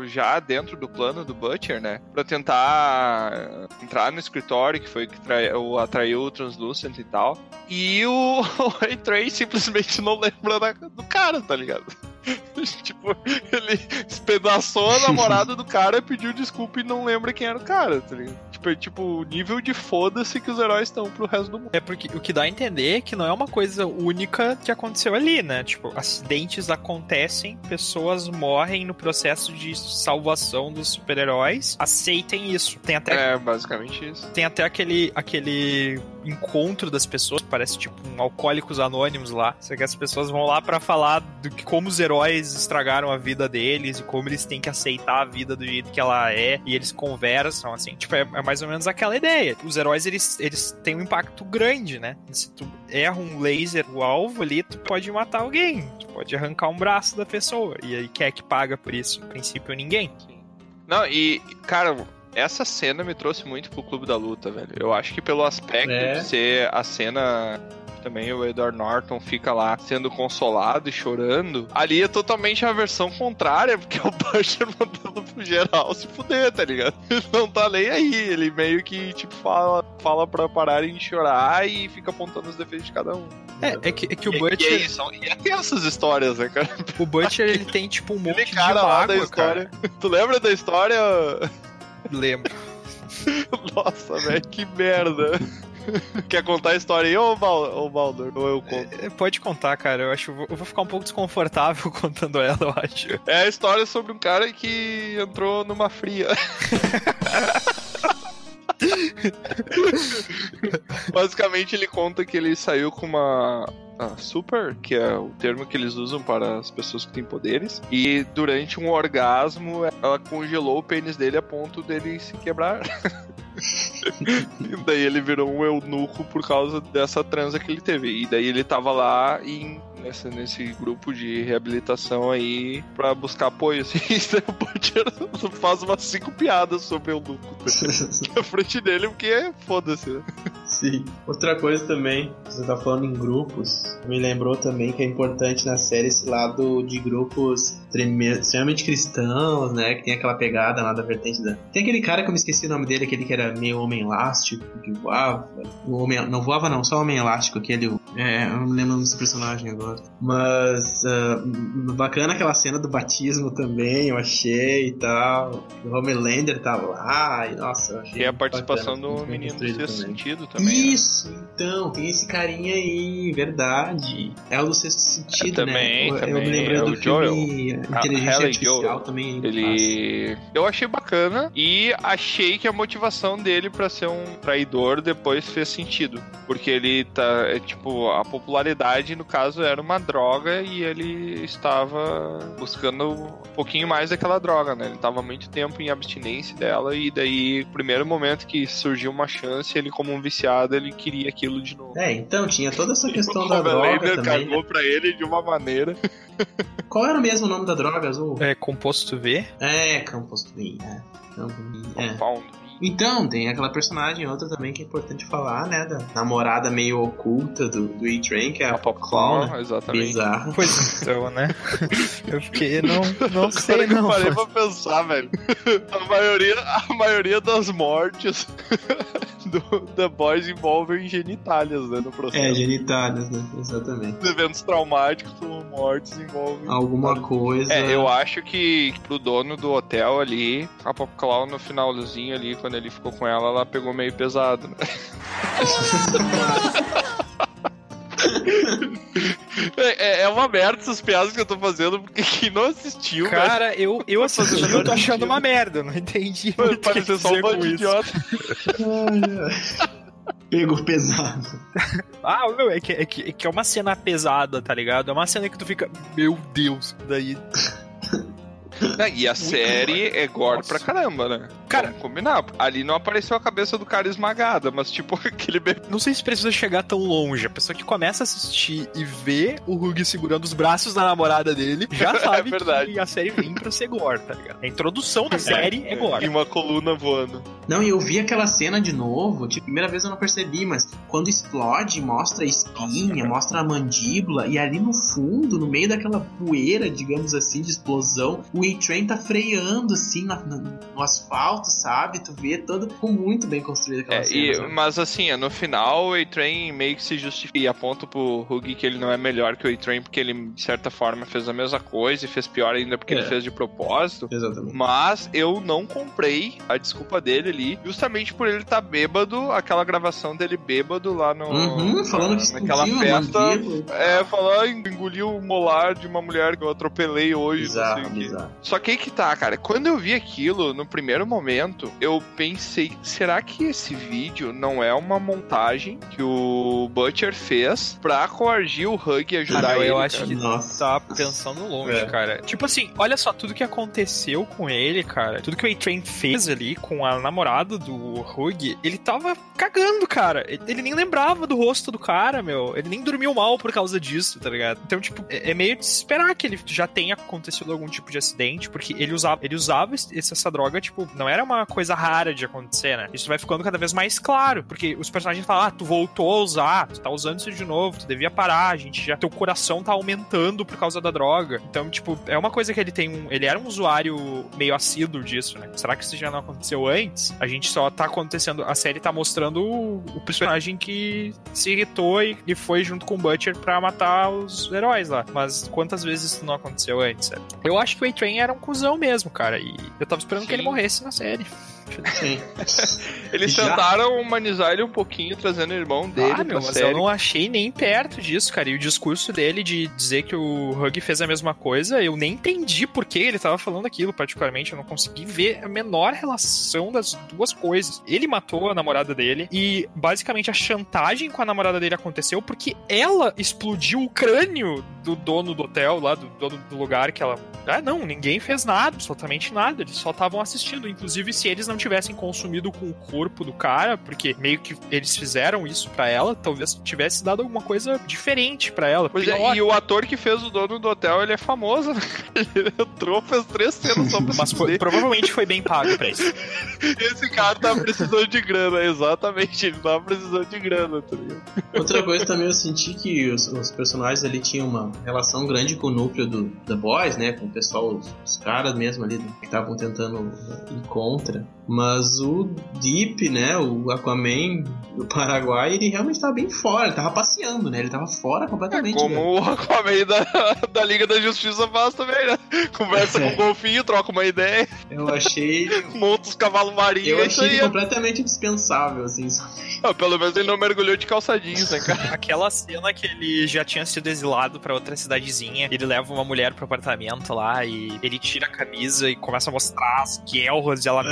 já dentro do plano do Butcher, né? Pra tentar entrar no escritório, que foi que o- atraiu o Translucent e tal. E o, Ray Trey simplesmente não lembra do cara, tá ligado? tipo, ele espedaçou a namorada do cara, pediu desculpa e não lembra quem era o cara, tá ligado? Tipo, é tipo o nível de foda-se que os heróis estão pro resto do mundo. É porque o que dá a entender é que não é uma coisa única que aconteceu ali, né? Tipo, acidentes acontecem, pessoas morrem no processo de salvação dos super-heróis. Aceitem isso. Tem até É, basicamente isso. Tem até aquele, aquele encontro das pessoas, parece tipo um Alcoólicos Anônimos lá. Só que as pessoas vão lá pra falar do que como os heróis estragaram a vida deles e como eles têm que aceitar a vida do jeito que ela é. E eles conversam, assim. Tipo, é, é mais ou menos aquela ideia. Os heróis, eles, eles têm um impacto grande, né? Se tu erra um laser, o alvo ali, tu pode matar alguém. Tu pode arrancar um braço da pessoa. E aí, quem é que paga por isso? No princípio, ninguém. Não, e, cara, essa cena me trouxe muito pro Clube da Luta, velho. Eu acho que pelo aspecto É. de ser a cena. Também o Edward Norton fica lá sendo consolado e chorando. Ali é totalmente a versão contrária, porque é o Butcher mandando pro geral se fuder, tá ligado? Ele não tá nem aí. Ele meio que, tipo, fala, fala pra pararem de chorar e fica apontando os defeitos de cada um. É, é que, é que o E, e, Butcher, aí, são, e é essas histórias, né, cara? o Butcher, ele tem tipo um monte de cara lá da mágoa, cara. história. Tu lembra da história? Lembro. Nossa, velho, que merda. Quer contar a história aí, ô, Val, ô Baldur? Ou eu conto? É, Pode contar, cara. Eu acho. Eu vou ficar um pouco desconfortável contando ela, eu acho. É a história sobre um cara que entrou numa fria. Basicamente, ele conta que ele saiu com uma. super, que é o termo que eles usam para as pessoas que têm poderes, e durante um orgasmo ela congelou o pênis dele a ponto dele se quebrar. e daí ele virou um eunuco por causa dessa transa que ele teve. E daí ele tava lá em, nessa, nesse grupo de reabilitação aí pra buscar apoio. Assim, e o Butcher faz umas cinco piadas sobre o eunuco tá? na frente dele, porque foda-se. né? Sim. Outra coisa também, você tá falando em grupos, me lembrou também que é importante na série esse lado de grupos extremamente cristãos, né? Que tem aquela pegada lá da vertente da. Tem aquele cara que eu me esqueci o nome dele, aquele que era meio homem elástico, que voava. O homem... Não voava não, só homem elástico, aquele. É, eu não me lembro desse personagem agora. Mas ah, bacana aquela cena do batismo também, eu achei e tal. O Homelander tava lá, e nossa, eu achei. E a participação bacana, do menino do sexto também. sentido também. Isso, então, tem esse carinha aí, verdade. É o do sexto sentido, também, né? Eu- Eu também, me lembrei é do o filme Inteligência Haley Artificial Joel. também. ele Ele. Eu achei bacana e achei que a motivação dele pra ser um traidor depois fez sentido. Porque ele tá. É, tipo, a popularidade, no caso, era uma droga e ele estava buscando um pouquinho mais daquela droga, né? Ele tava há muito tempo em abstinência dela e daí, no primeiro momento que surgiu uma chance, ele, como um viciado, ele queria aquilo de novo. É, então tinha toda essa questão da droga Homelander também. cagou pra ele de uma maneira. Qual era mesmo o nome da droga azul? É composto V. É, Campos Green, é. Campos Green, é. Compound. Então, tem aquela personagem outra também que é importante falar, né? Da namorada meio oculta do, do E-Train, que é a, A Popcorn. Popcorn, exatamente. Bizarra. Pois então, né? Eu fiquei, não, não sei que eu não. parei pra pensar, velho. A maioria, a maioria das mortes do The Boys envolvem genitálias, né, no processo. É, genitálias, né? Exatamente. Eventos traumáticos ou mortes envolvem... Alguma coisa. É, eu acho que pro dono do hotel ali, a Popclaw no finalzinho ali, quando ele ficou com ela, ela pegou meio pesado, né? É, é uma merda essas piadas que eu tô fazendo, porque quem não assistiu, velho, Cara, eu, eu assistindo, eu tô achando uma merda. Não entendi. muito parecer só um bando de idiota. Pegou pesado. Ah, meu, é que, é, que, é que é uma cena pesada, tá ligado? É uma cena que tu fica, meu Deus, daí. É, E a série é gore Nossa. pra caramba, né? Cara- Vamos combinar. Ali não apareceu a cabeça do cara esmagada, mas tipo aquele bebê. Não sei se precisa chegar tão longe. A pessoa que começa a assistir e vê o Hug segurando os braços da namorada dele já sabe verdade. que a série vem pra ser gore, tá ligado? A introdução da série é E gore. uma coluna voando. Não, e eu vi aquela cena de novo, tipo, primeira vez eu não percebi, mas quando explode, mostra a espinha, mostra a mandíbula, e ali no fundo, no meio daquela poeira, digamos assim, de explosão, o A-Train tá freando, assim, na- na- no asfalto, sabe? Tu vê todo, ficou muito bem construída aquela É, cena. e- sabe? mas assim, no final o A-Train meio que se justifica e aponta pro Hug que ele não é melhor que o A-Train porque ele, de certa forma, fez a mesma coisa e fez pior ainda porque É. ele fez de propósito. Exatamente. Mas eu não comprei a desculpa dele ali, justamente por ele estar bêbado, aquela gravação dele bêbado lá no. Uhum, falando que na- naquela festa. mandíbula. É, falar, engoliu o molar de uma mulher que eu atropelei hoje, Bizarro, não sei o quê. bizarro. Só que aí que tá, cara. Quando eu vi aquilo, no primeiro momento, eu pensei, será que esse vídeo não é uma montagem que o Butcher fez pra coagir o Hug e ajudar Ah, eu ele? acho cara? que Nossa. tá pensando longe, É. cara. Tipo assim, olha só, tudo que aconteceu com ele, cara, tudo que o A-Train fez ali com a namorada do Hug, ele tava cagando, cara. Ele ele nem lembrava do rosto do cara, meu. Ele nem dormiu mal por causa disso, tá ligado? Então, tipo, é é meio de esperar que ele já tenha acontecido algum tipo de acidente, porque ele usava, ele usava essa droga, tipo, não era uma coisa rara de acontecer, né? Isso vai ficando cada vez mais claro, porque os personagens falam, ah, tu voltou a usar, tu tá usando isso de novo, tu devia parar, a gente já, teu coração tá aumentando por causa da droga. Então, tipo, é uma coisa que ele tem um, ele era um usuário meio assíduo disso, né? Será que isso já não aconteceu antes? A gente só tá acontecendo, a série tá mostrando o, o personagem que se irritou e, e foi junto com o Butcher pra matar os heróis lá. Mas quantas vezes isso não aconteceu antes? sabe? Eu acho que o A-Train era um cuzão mesmo, cara, e eu tava esperando que Sim. ele morresse na série. good. Sim. Eles Já- tentaram humanizar ele um pouquinho, trazendo o irmão dele ah, meu, mas série. eu não achei nem perto disso, cara. E o discurso dele de dizer que o Hug fez a mesma coisa, eu nem entendi por que ele tava falando aquilo, particularmente. Eu não consegui ver a menor relação das duas coisas. Ele matou a namorada dele e, basicamente, a chantagem com a namorada dele aconteceu porque ela explodiu o crânio do dono do hotel, lá, do dono do lugar que ela. Ah, não, ninguém fez nada, absolutamente nada. Eles só estavam assistindo. Inclusive, se eles não tivessem consumido com o corpo do cara, porque meio que eles fizeram isso pra ela, talvez tivesse dado alguma coisa diferente pra ela. Pois pior. é, e o ator que fez o dono do hotel, ele é famoso. né? Ele entrou, fez três cenas só pra Mas foi- provavelmente foi bem pago pra isso. Esse cara tá precisando de grana, exatamente. Ele tava precisando de grana, tá ligado? Outra coisa também eu senti que os, os personagens ali tinham uma relação grande com o núcleo do The Boys, né? Com o pessoal, os, os caras mesmo ali que estavam tentando ir contra. Mas o Deep, né? O Aquaman do Paraguai, ele realmente tava bem fora. Ele tava passeando, né? Ele tava fora completamente. né? Como o Aquaman da, da Liga da Justiça faz também, né? Conversa com o golfinho, troca uma ideia, Eu achei. monta os cavalos marinhos. Eu é achei aí. ele completamente dispensável, assim. Ah, pelo menos ele não mergulhou de calça jeans, né, cara? Aquela cena que ele já tinha sido exilado pra outra cidadezinha, ele leva uma mulher pro apartamento lá e ele tira a camisa e começa a mostrar as guerras e ela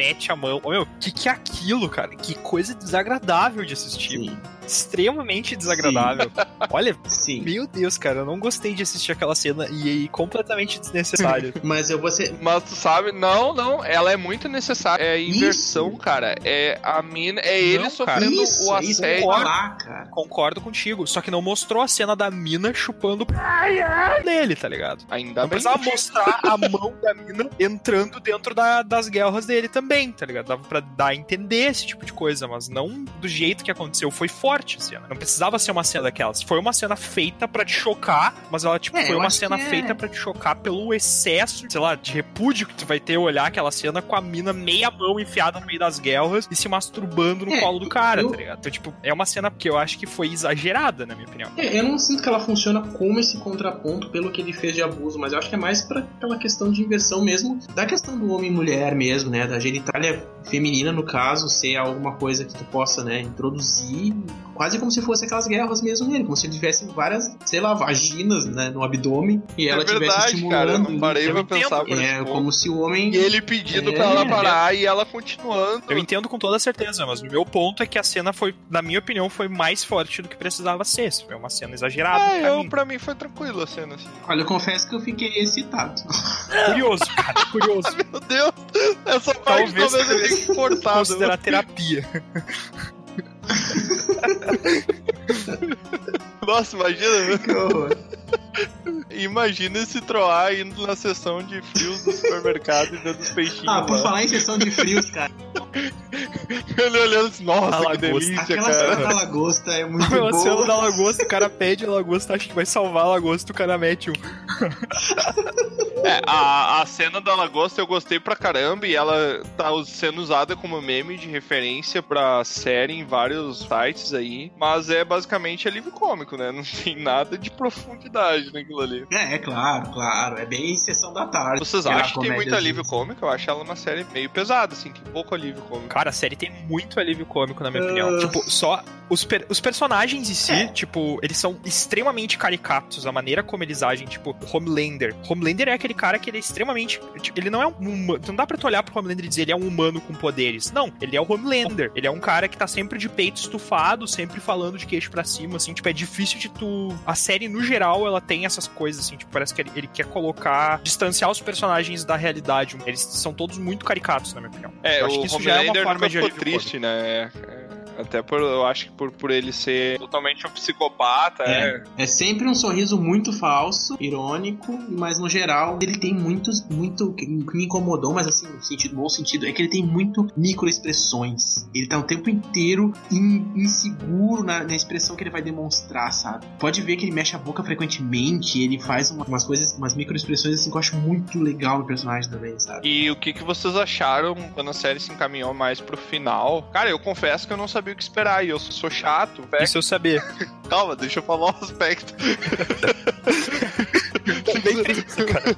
mete a mão. Meu, que que é aquilo, cara? Que coisa desagradável de assistir. Sim. Extremamente desagradável. Olha, Sim. meu Deus, cara, eu não gostei de assistir aquela cena e, e completamente desnecessário. Mas eu vou ser. Mas tu sabe, não, não, ela é muito necessária. É a inversão, Isso. cara. É a mina, é ele Não, sofrendo Isso, o assédio. ia falar, cara. Concordo contigo, só que não mostrou a cena da mina chupando o dele, tá ligado? Ainda Não bem. precisava mostrar a mão da mina entrando dentro da- das guerras dele também, tá ligado? Dava pra dar a entender esse tipo de coisa, mas não do jeito que aconteceu. Foi forte a cena. Não precisava ser uma cena daquelas. Foi uma cena feita pra te chocar, mas ela, tipo, É, foi uma cena é. feita pra te chocar pelo excesso, sei lá, de repúdio que tu vai ter olhar aquela cena com a mina meia mão enfiada no meio das guerras e se masturbando no É, colo do cara, eu- tá ligado? Então, tipo, é uma cena que eu acho que foi exagerada, na minha opinião. É, eu não sinto que ela funciona como esse contraponto pelo que ele fez de abuso, mas eu acho que é mais pra aquela questão de inversão mesmo, da questão do homem e mulher mesmo, né? Da genitália feminina, no caso, ser alguma coisa que tu possa, né, introduzir, quase como se fosse aquelas guerras mesmo nele, como se ele tivesse várias, sei lá, vaginas, né, no abdômen, e ela é estivesse verdade, estimulando. cara. Eu não parei pra pensar por É, como se o homem. E ele pedindo É. pra ela parar e ela continuando. Eu entendo com toda certeza, mas o meu ponto é que a cena foi, na minha opinião, foi mais forte do que precisava ser. Foi uma cena exagerada Ah, pra eu, mim. pra mim foi tranquilo a cena, assim. Olha, eu confesso que eu fiquei excitado. Curioso, cara, curioso. Meu Deus, essa parte Talvez talvez eu tenha que cortar. Considerar terapia. Nossa, imagina, Que horror. imagina esse Troar indo na sessão de frios do supermercado e vendo os peixinhos Ah, por lá. falar em sessão de frios, cara. Ele olhando assim, nossa, A que lagosta. delícia, Aquela cena cara. da lagosta é muito A cena boa. da lagosta, o cara pede a lagosta, acha que vai salvar a lagosta, o cara mete um. É, a, a cena da lagosta eu gostei pra caramba e ela tá sendo usada como meme de referência pra série em vários sites aí, mas é basicamente alívio cômico, né? Não tem nada de profundidade naquilo ali. É, é claro, claro. É bem sessão da tarde. Vocês acham que tem muito alívio cômico? Eu acho ela uma série meio pesada, assim, tem pouco alívio cômico. Cara, a série tem muito alívio cômico, na minha opinião. Ah. Tipo, só. Os, per- os personagens em si, É. tipo, eles são extremamente caricatos. A maneira como eles agem, tipo, Homelander. Homelander é aquele cara que ele é extremamente. tipo, ele não é um humano. Não dá pra tu olhar pro Homelander e dizer ele é um humano com poderes. Não, ele é o Homelander. Ele é um cara que tá sempre de peito estufado, sempre falando de queixo pra cima, assim. Tipo, é difícil de tu. A série, no geral, ela tem essas coisas, assim. Tipo, parece que ele, ele quer colocar. distanciar os personagens da realidade. Eles são todos muito caricatos, na minha opinião. É, Eu acho o que isso já é uma forma de ficou triste, né? É, é, Até por, eu acho que por, por ele ser totalmente um psicopata, é. É, é sempre um sorriso muito falso, irônico, mas no geral ele tem muitos, muito, que me incomodou, mas assim, no sentido, bom sentido, é que ele tem muito microexpressões. Ele tá o tempo inteiro in- inseguro na, na expressão que ele vai demonstrar, sabe? Pode ver que ele mexe a boca frequentemente, ele faz uma- umas coisas, umas microexpressões assim que eu acho muito legal no personagem também, sabe? E o que, que vocês acharam quando a série se encaminhou mais pro final? Cara, eu confesso que eu não sabia o que esperar, e eu sou chato. velho. Isso eu saber. Calma, deixa eu falar um aspecto. Bem triste, cara.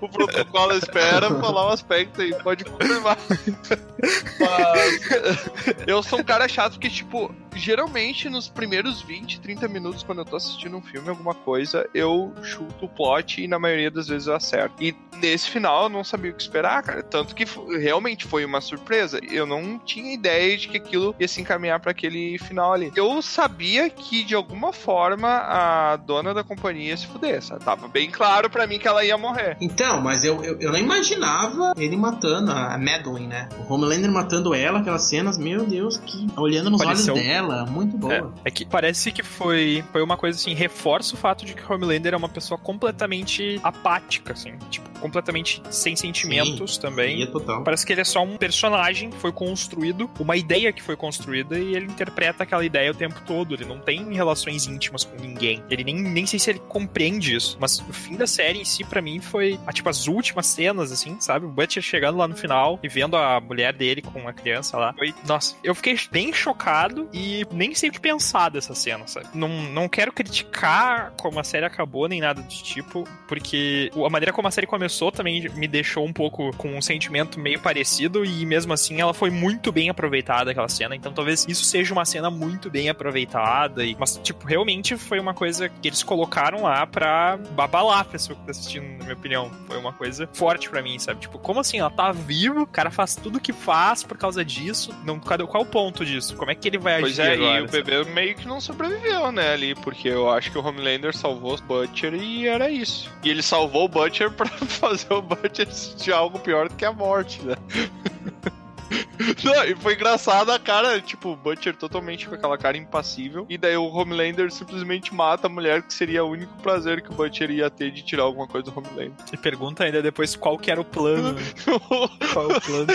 o protocolo espera falar um aspecto aí, pode confirmar. Mas eu sou um cara chato que, tipo, geralmente nos primeiros 20, 30 minutos, quando eu tô assistindo um filme, alguma coisa, eu chuto o plot e na maioria das vezes eu acerto. E nesse final eu não sabia o que esperar, cara. Tanto que realmente foi uma surpresa. Eu não tinha ideia de que aquilo ia se encaminhar pra aquele final ali. Eu sabia que de alguma forma a dona da companhia ia se fuder, sabe? Tava bem claro pra mim que ela ia morrer. Então, mas eu, eu, eu não imaginava ele matando a Madeline, né? O Homelander matando ela, aquelas cenas, meu Deus, que olhando nos Pareceu- olhos dela, muito boa. É, é que parece que foi, foi uma coisa assim, reforça o fato de que Homelander é uma pessoa completamente apática, assim, tipo, completamente sem sentimentos também. E é total. Parece que ele é só um personagem que foi construído, uma ideia que foi construída e ele interpreta aquela ideia o tempo todo. Ele não tem relações íntimas com ninguém. Ele nem, nem sei se ele compreende isso. Mas o fim da série em si, pra mim, foi ah, tipo as últimas cenas, assim, sabe? O Butcher chegando lá no final e vendo a mulher dele com a criança lá. Foi, nossa, eu fiquei bem chocado e nem sei o que pensar dessa cena, sabe? Não, não quero criticar como a série acabou, nem nada do tipo, porque a maneira como a série começou também me deixou um pouco com um sentimento meio parecido e mesmo assim ela foi muito bem aproveitada aquela cena, então talvez isso seja uma cena muito bem aproveitada, e, mas tipo, realmente foi uma coisa que eles colocaram lá pra babalar a pessoa que tá assistindo, na minha opinião. Foi uma coisa forte pra mim, sabe? Tipo, como assim? Ela tá viva, o cara faz tudo que faz por causa disso, não, qual é o ponto disso? Como é que ele vai Pois é, agora, e o bebê meio que não sobreviveu, né, ali, porque eu acho que o Homelander salvou o Butcher e era isso. E ele salvou o Butcher pra fazer o Butcher de algo pior do que a morte, né? Não, e foi engraçado a cara, tipo, o Butcher totalmente com aquela cara impassível. E daí o Homelander simplesmente mata a mulher, que seria o único prazer que o Butcher ia ter de tirar alguma coisa do Homelander. E pergunta ainda depois qual que era o plano. qual é o plano?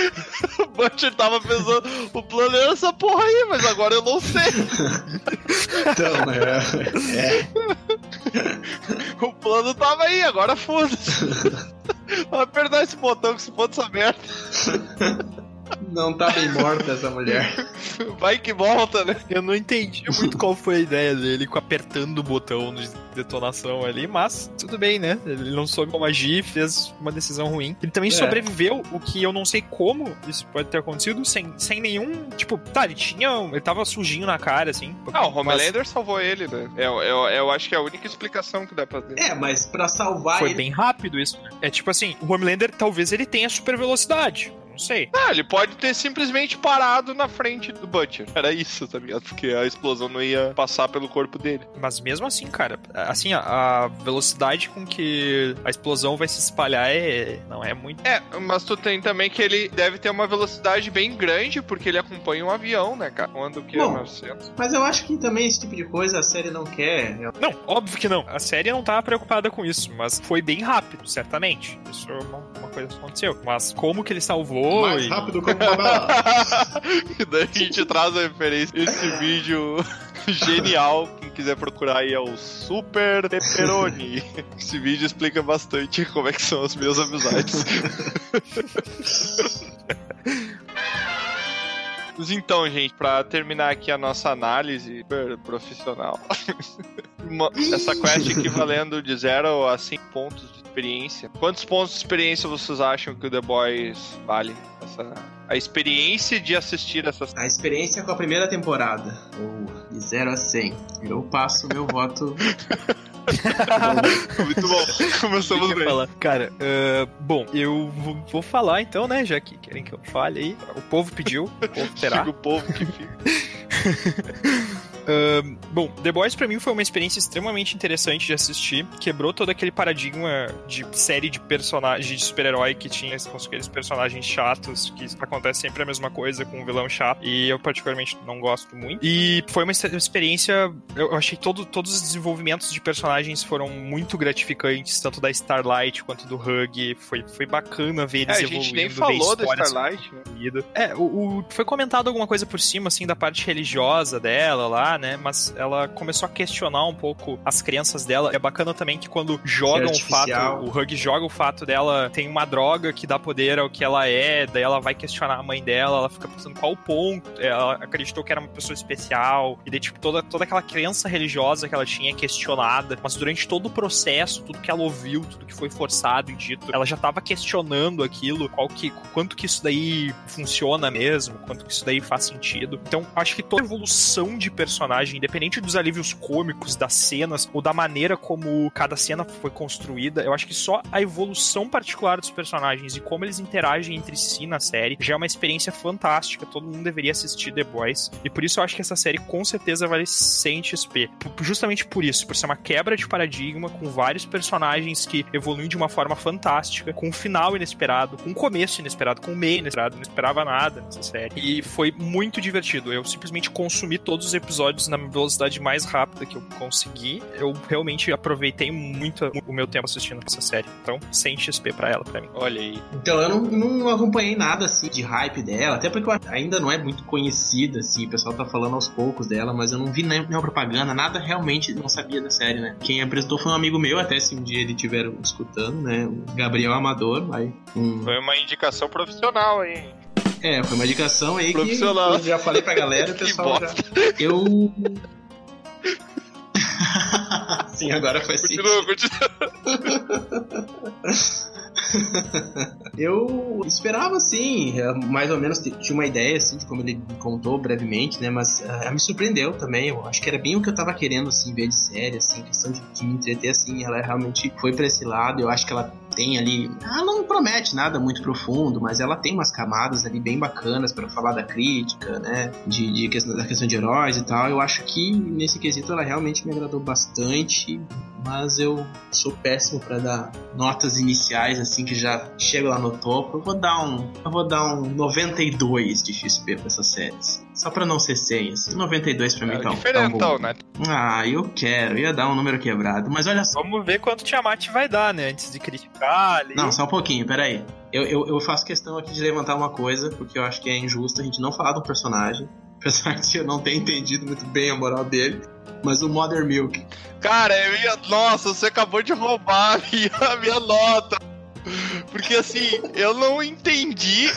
o Butcher tava pensando, o plano era essa porra aí, mas agora eu não sei. Então, é. é. O plano tava aí, agora foda-se. Vai apertar esse botão que se foda essa merda. Não tá bem morta essa mulher. Vai que volta, né? Eu não entendi muito qual foi a ideia dele com apertando o botão de detonação ali, mas tudo bem, né? Ele não soube como agir, fez uma decisão ruim. Ele também É. sobreviveu, o que eu não sei como isso pode ter acontecido, sem, sem nenhum. Tipo, tá, ele tinha. Ele tava sujinho na cara, assim. Ah, o mas Homelander salvou ele, né? Eu, eu, eu acho que é a única explicação que dá pra ter. É, mas pra salvar Foi ele. bem rápido isso, né? É tipo assim, o Homelander talvez ele tenha super velocidade. Eu Não sei. Ah, ele pode ter simplesmente parado na frente do Butcher. Era isso, tá ligado? Porque a explosão não ia passar pelo corpo dele. Mas mesmo assim, cara, assim, a, velocidade com que a explosão vai se espalhar é, não é muito. É, mas tu tem também que ele deve ter uma velocidade bem grande, porque ele acompanha um avião, né, cara? Quando que é Bom. 900. Mas eu acho que também esse tipo de coisa a série não quer. Não, óbvio que não. A série não tava preocupada com isso, mas foi bem rápido, certamente. Isso é uma, uma coisa que aconteceu. Mas como que ele salvou Mais e... rápido como uma bala. e daí a gente traz a referência. Esse vídeo genial, quem quiser procurar aí é o Super Pepperoni. Esse vídeo explica bastante como é que são as minhas amizades. Então, gente, pra terminar aqui a nossa análise super profissional, essa quest equivalendo de 0 a 5 pontos de experiência. Quantos pontos de experiência vocês acham que o The Boys vale? Essa, a experiência de assistir essa A experiência com a primeira temporada. Ou de 0 a 100. Eu passo meu voto. Muito bom. Começamos bem. falar? Cara, ah, bom, eu vou, vou falar então, né? Já que querem que eu fale aí. O povo pediu, o povo terá. Chega o povo que fica. Bom, The Boys pra mim foi uma experiência extremamente interessante de assistir. Quebrou todo aquele paradigma de série de personagens de super-herói que tinha com aqueles personagens chatos, que acontece sempre a mesma coisa com um vilão chato. E eu particularmente não gosto muito. E foi uma ex- experiência. Eu achei todo, todos os desenvolvimentos de personagens foram muito gratificantes, tanto da Starlight quanto do Hug. Foi, foi bacana ver É, eles a gente nem evoluindo, falou da Starlight, né? É, o, o- foi comentado alguma coisa por cima, assim, da parte religiosa dela lá, né? Mas ela começou a questionar um pouco as crenças dela. É bacana também que quando jogam o fato, o Hug joga o fato dela tem uma droga que dá poder ao que ela é, daí ela vai questionar a mãe dela, ela fica pensando qual o ponto. Ela acreditou que era uma pessoa especial, e daí, tipo, toda, toda aquela crença religiosa que ela tinha é questionada. Mas durante todo o processo, tudo que ela ouviu, tudo que foi forçado e dito, ela já tava questionando aquilo, qual que, quanto que isso daí funciona mesmo, quanto que isso daí faz sentido. Então, acho que toda evolução de personagem, independente dos alívios cômicos, das cenas, ou da maneira como cada cena foi construída, eu acho que só a evolução particular dos personagens e como eles interagem entre si na série já é uma experiência fantástica. Todo mundo deveria assistir The Boys. E por isso eu acho que essa série com certeza vale 100 XP. Justamente por isso, por ser uma quebra de paradigma, com vários personagens que evoluem de uma forma fantástica, com um final inesperado, com um começo inesperado, com um meio inesperado. Não esperava nada nessa série. E foi muito divertido. Eu simplesmente consumi todos os episódios na velocidade mais rápida que eu consegui. Eu realmente aproveitei muito o meu tempo assistindo essa série. Então, 100 XP pra ela, pra mim. Olha aí. Então eu não, não acompanhei nada assim de hype dela, até porque eu ainda não é muito conhecida, assim, o pessoal tá falando aos poucos dela, mas eu não vi nem- nenhuma propaganda, nada realmente não sabia da série, né? Quem apresentou foi um amigo meu, até se um dia ele estiver escutando, né? O Gabriel Amador, aí. Um... Foi uma indicação profissional aí. É, foi uma indicação aí que eu já falei pra galera o pessoal já. Eu. Sim, agora foi assim. Continua, continua. Eu esperava, assim, é, mais ou menos tinha uma ideia, assim, de como ele me contou brevemente, né, mas ela me surpreendeu também, eu acho que era bem o que eu tava querendo, assim, ver de série, assim, questão de, de me entreter, assim, ela realmente foi pra esse lado, eu acho que ela tem ali. Ela não promete nada muito profundo, mas ela tem umas camadas ali bem bacanas para falar da crítica, né? De, de questão, da questão de heróis e tal. Eu acho que nesse quesito ela realmente me agradou bastante mas eu sou péssimo para dar notas iniciais assim que já chego lá no topo. Eu vou dar um, eu vou dar um 92 de XP para essas séries. Só pra não ser 100, assim. 92 pra mim É tá, um- tá um né? Ah, eu quero. Ia dar um número quebrado. Mas olha só. Vamos ver quanto Tiamat vai dar, né? Antes de criticar ali. Não, só um pouquinho, peraí. Eu, eu, eu faço questão aqui de levantar uma coisa, porque eu acho que é injusto a gente não falar do personagem. Apesar de eu não ter entendido muito bem a moral dele. Mas o Mother Milk. Cara, eu ia. Nossa, você acabou de roubar a minha, a minha nota. Porque assim, eu não entendi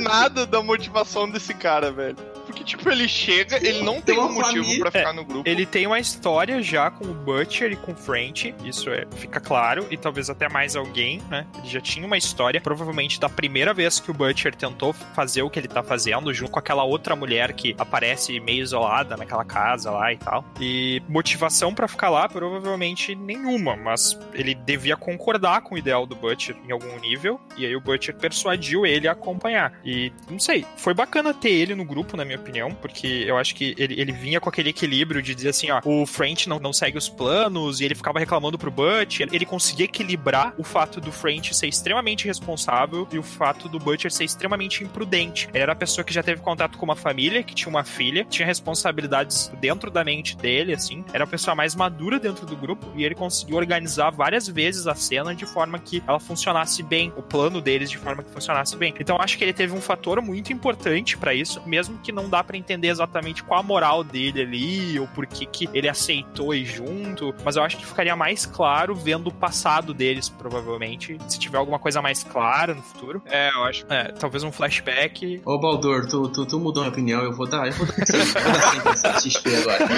nada da motivação desse cara, velho. Porque, tipo, ele chega, ele não tem Tem um motivo família- pra ficar no grupo. Ele tem uma história já com o Butcher e com o French, isso é, fica claro, e talvez até mais alguém, né? Ele já tinha uma história, provavelmente da primeira vez que o Butcher tentou fazer o que ele tá fazendo, junto com aquela outra mulher que aparece meio isolada naquela casa lá e tal. E motivação pra ficar lá, provavelmente nenhuma, mas ele devia concordar com o ideal do Butcher em algum nível, e aí o Butcher persuadiu ele a acompanhar. E não sei, foi bacana ter ele no grupo, na minha opinião, porque eu acho que ele, ele vinha com aquele equilíbrio de dizer assim, ó, o French não, não segue os planos, e ele ficava reclamando pro Butcher, ele conseguia equilibrar o fato do French ser extremamente responsável e o fato do Butcher ser extremamente imprudente. Ele era a pessoa que já teve contato com uma família, que tinha uma filha, tinha responsabilidades dentro da mente dele, assim, era a pessoa mais madura dentro do grupo, e ele conseguiu organizar várias vezes a cena de forma que ela funcionasse bem, o plano deles de forma que funcionasse bem. Então acho que ele teve um fator muito importante pra isso, mesmo que não dá pra entender exatamente qual a moral dele ali, ou por que que ele aceitou ir junto, mas eu acho que ficaria mais claro vendo o passado deles, provavelmente, se tiver alguma coisa mais clara no futuro. É, eu acho. É, talvez um flashback. Ô Baldur, tu, tu, tu mudou minha opinião, eu vou dar. Eu vou dar 100, eu vou dar 100 pra esse XP agora.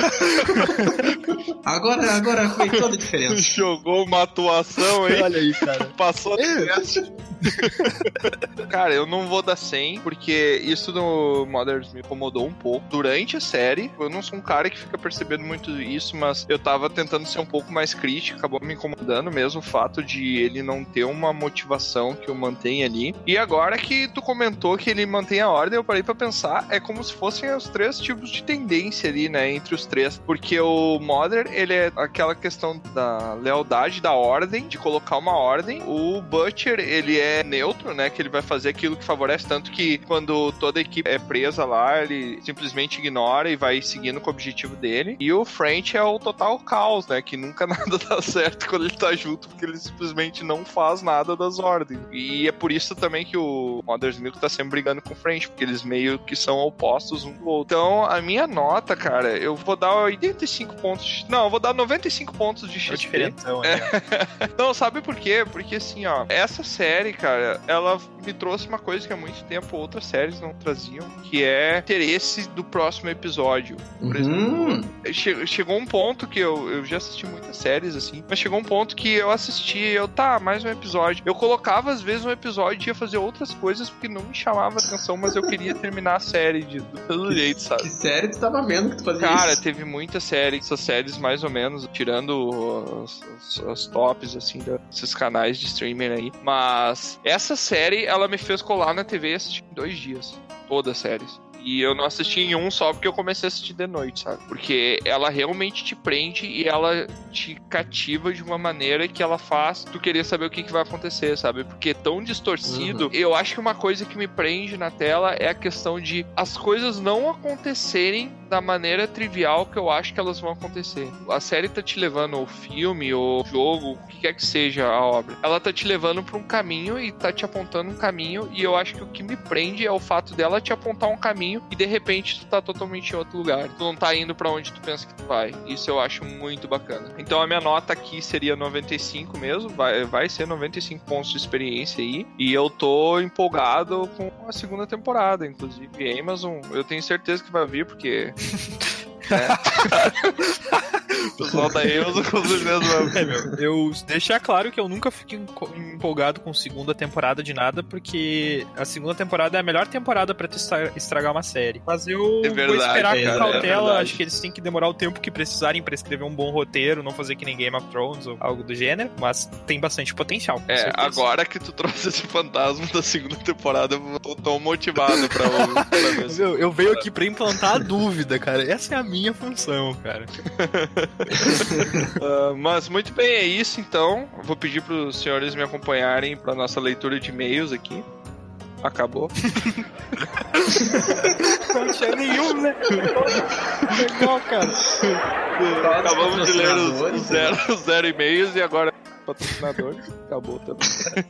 Agora, agora fez toda a diferença. Jogou uma atuação aí, Olha aí, cara. passou teste. Cara, eu não vou dar 100, porque isso no Mothers me incomodou um pouco. Durante a série, eu não sou um cara que fica percebendo muito isso, mas eu tava tentando ser um pouco mais crítico, acabou me incomodando mesmo o fato de ele não ter uma motivação que o mantém ali. E agora que tu comentou que ele mantém a ordem, eu parei pra pensar, é como se fossem os três tipos de tendência ali, né, entre os três. Porque o Mother, ele é aquela questão da lealdade, da ordem, de colocar uma ordem. O Butcher, ele é neutro, né, que ele vai fazer aquilo que favorece, tanto que quando toda a equipe é presa lá, ele simplesmente ignora e vai seguindo com o objetivo dele. E o French é o total caos, né, que nunca nada dá certo quando ele tá junto, porque ele simplesmente não faz nada das ordens. E é por isso também que o Mother's Milk tá sempre brigando com o French, porque eles meio que são opostos um do outro. Então, a minha nota, cara, eu vou dar 85 pontos. de- Não, eu vou dar 95 pontos de É XP. diferentão, É. né? Não, sabe por quê? Porque assim, ó, essa série, cara, ela me trouxe uma coisa que há muito tempo outras séries não traziam, que é interesse do próximo episódio. Por exemplo, Hum, che- chegou um ponto que eu, eu já assisti muitas séries assim, mas chegou um ponto que eu assisti, eu tá, mais um episódio. Eu colocava às vezes um episódio e ia fazer outras coisas porque não me chamava atenção, mas eu queria terminar a série de, do pelo jeito, sabe? que série tu tava vendo que tu fazia Cara, isso? teve muita série, essas séries mais ou menos, tirando as, as- as tops, assim, desses canais de streaming aí. Mas essa série, ela me fez colar na TV e assistir em dois dias. Todas as séries. E eu não assisti em um só porque eu comecei a assistir de noite, sabe? Porque ela realmente te prende e ela te cativa de uma maneira que ela faz tu querer saber o que, que vai acontecer, sabe? Porque é tão distorcido. Eu acho que uma coisa que me prende na tela é a questão de as coisas não acontecerem da maneira trivial que eu acho que elas vão acontecer. A série tá te levando, ou filme, ou jogo, o que quer que seja a obra. Ela tá te levando pra um caminho e tá te apontando um caminho. E eu acho que o que me prende é o fato dela te apontar um caminho e de repente tu tá totalmente em outro lugar. Tu não tá indo pra onde tu pensa que tu vai. Isso eu acho muito bacana. Então a minha nota aqui seria 95 mesmo. Vai, vai ser 95 pontos de experiência aí. E eu tô empolgado com a segunda temporada. Inclusive, Amazon, eu tenho certeza que vai vir, porque. O pessoal da Enzo com certeza vai. É, meu, eu deixar claro que eu nunca fico empolgado com segunda temporada de nada, porque a segunda temporada é a melhor temporada pra tu estra- estragar uma série. Mas eu É vou verdade, esperar é, com é cautela, acho que eles têm que demorar o tempo que precisarem pra escrever um bom roteiro, não fazer que nem Game of Thrones ou algo do gênero, mas tem bastante potencial. É, certeza. agora que tu trouxe esse fantasma da segunda temporada, eu tô tão motivado pra, pra ver esse- Eu, eu venho aqui pra implantar a dúvida, cara. Essa é a minha função, cara. Ah, mas muito bem, é isso então. Vou pedir pros senhores me acompanharem pra nossa leitura de e-mails aqui. Acabou. Não tinha nenhum, né? Legal, cara. Acabamos de ler os, os zero, os zero e-mails e agora patrocinadores. Acabou também.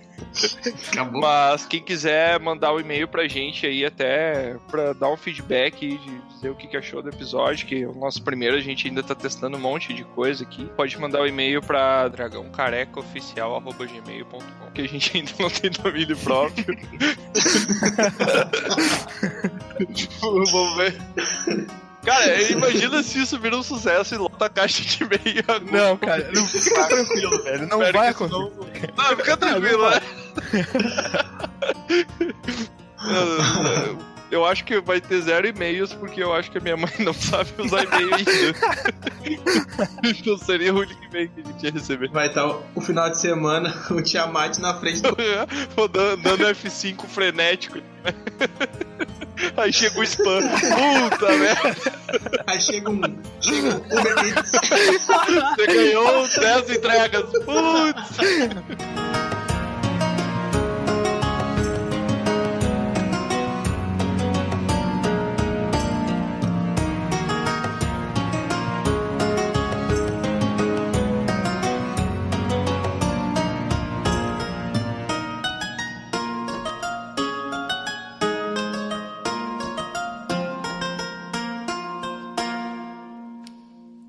Acabou. Mas quem quiser mandar o e-mail pra gente aí, até pra dar um feedback aí, de dizer o que que achou do episódio, que o nosso primeiro a gente ainda tá testando um monte de coisa aqui. Pode mandar o e-mail pra dragãocarecaoficial.gmail.com que a gente ainda não tem domínio próprio. Vamos ver. Cara, imagina se isso vira um sucesso e lota a caixa de e-mail agora. Não, cara, não fica tranquilo, velho. Não vai acontecer. Não, não fica tranquilo, né? Eu- acho que vai ter zero e-mails porque eu acho que a minha mãe não sabe usar e-mail ainda. então seria o único e-mail que a gente ia receber. Vai estar o, o final de semana o Tiamat na frente do. Vou dando, dando F5 frenético. Aí chega o spam. Puta merda, Aí chega um. Chega um Uber Eats. você ganhou 10 entregas. Putz!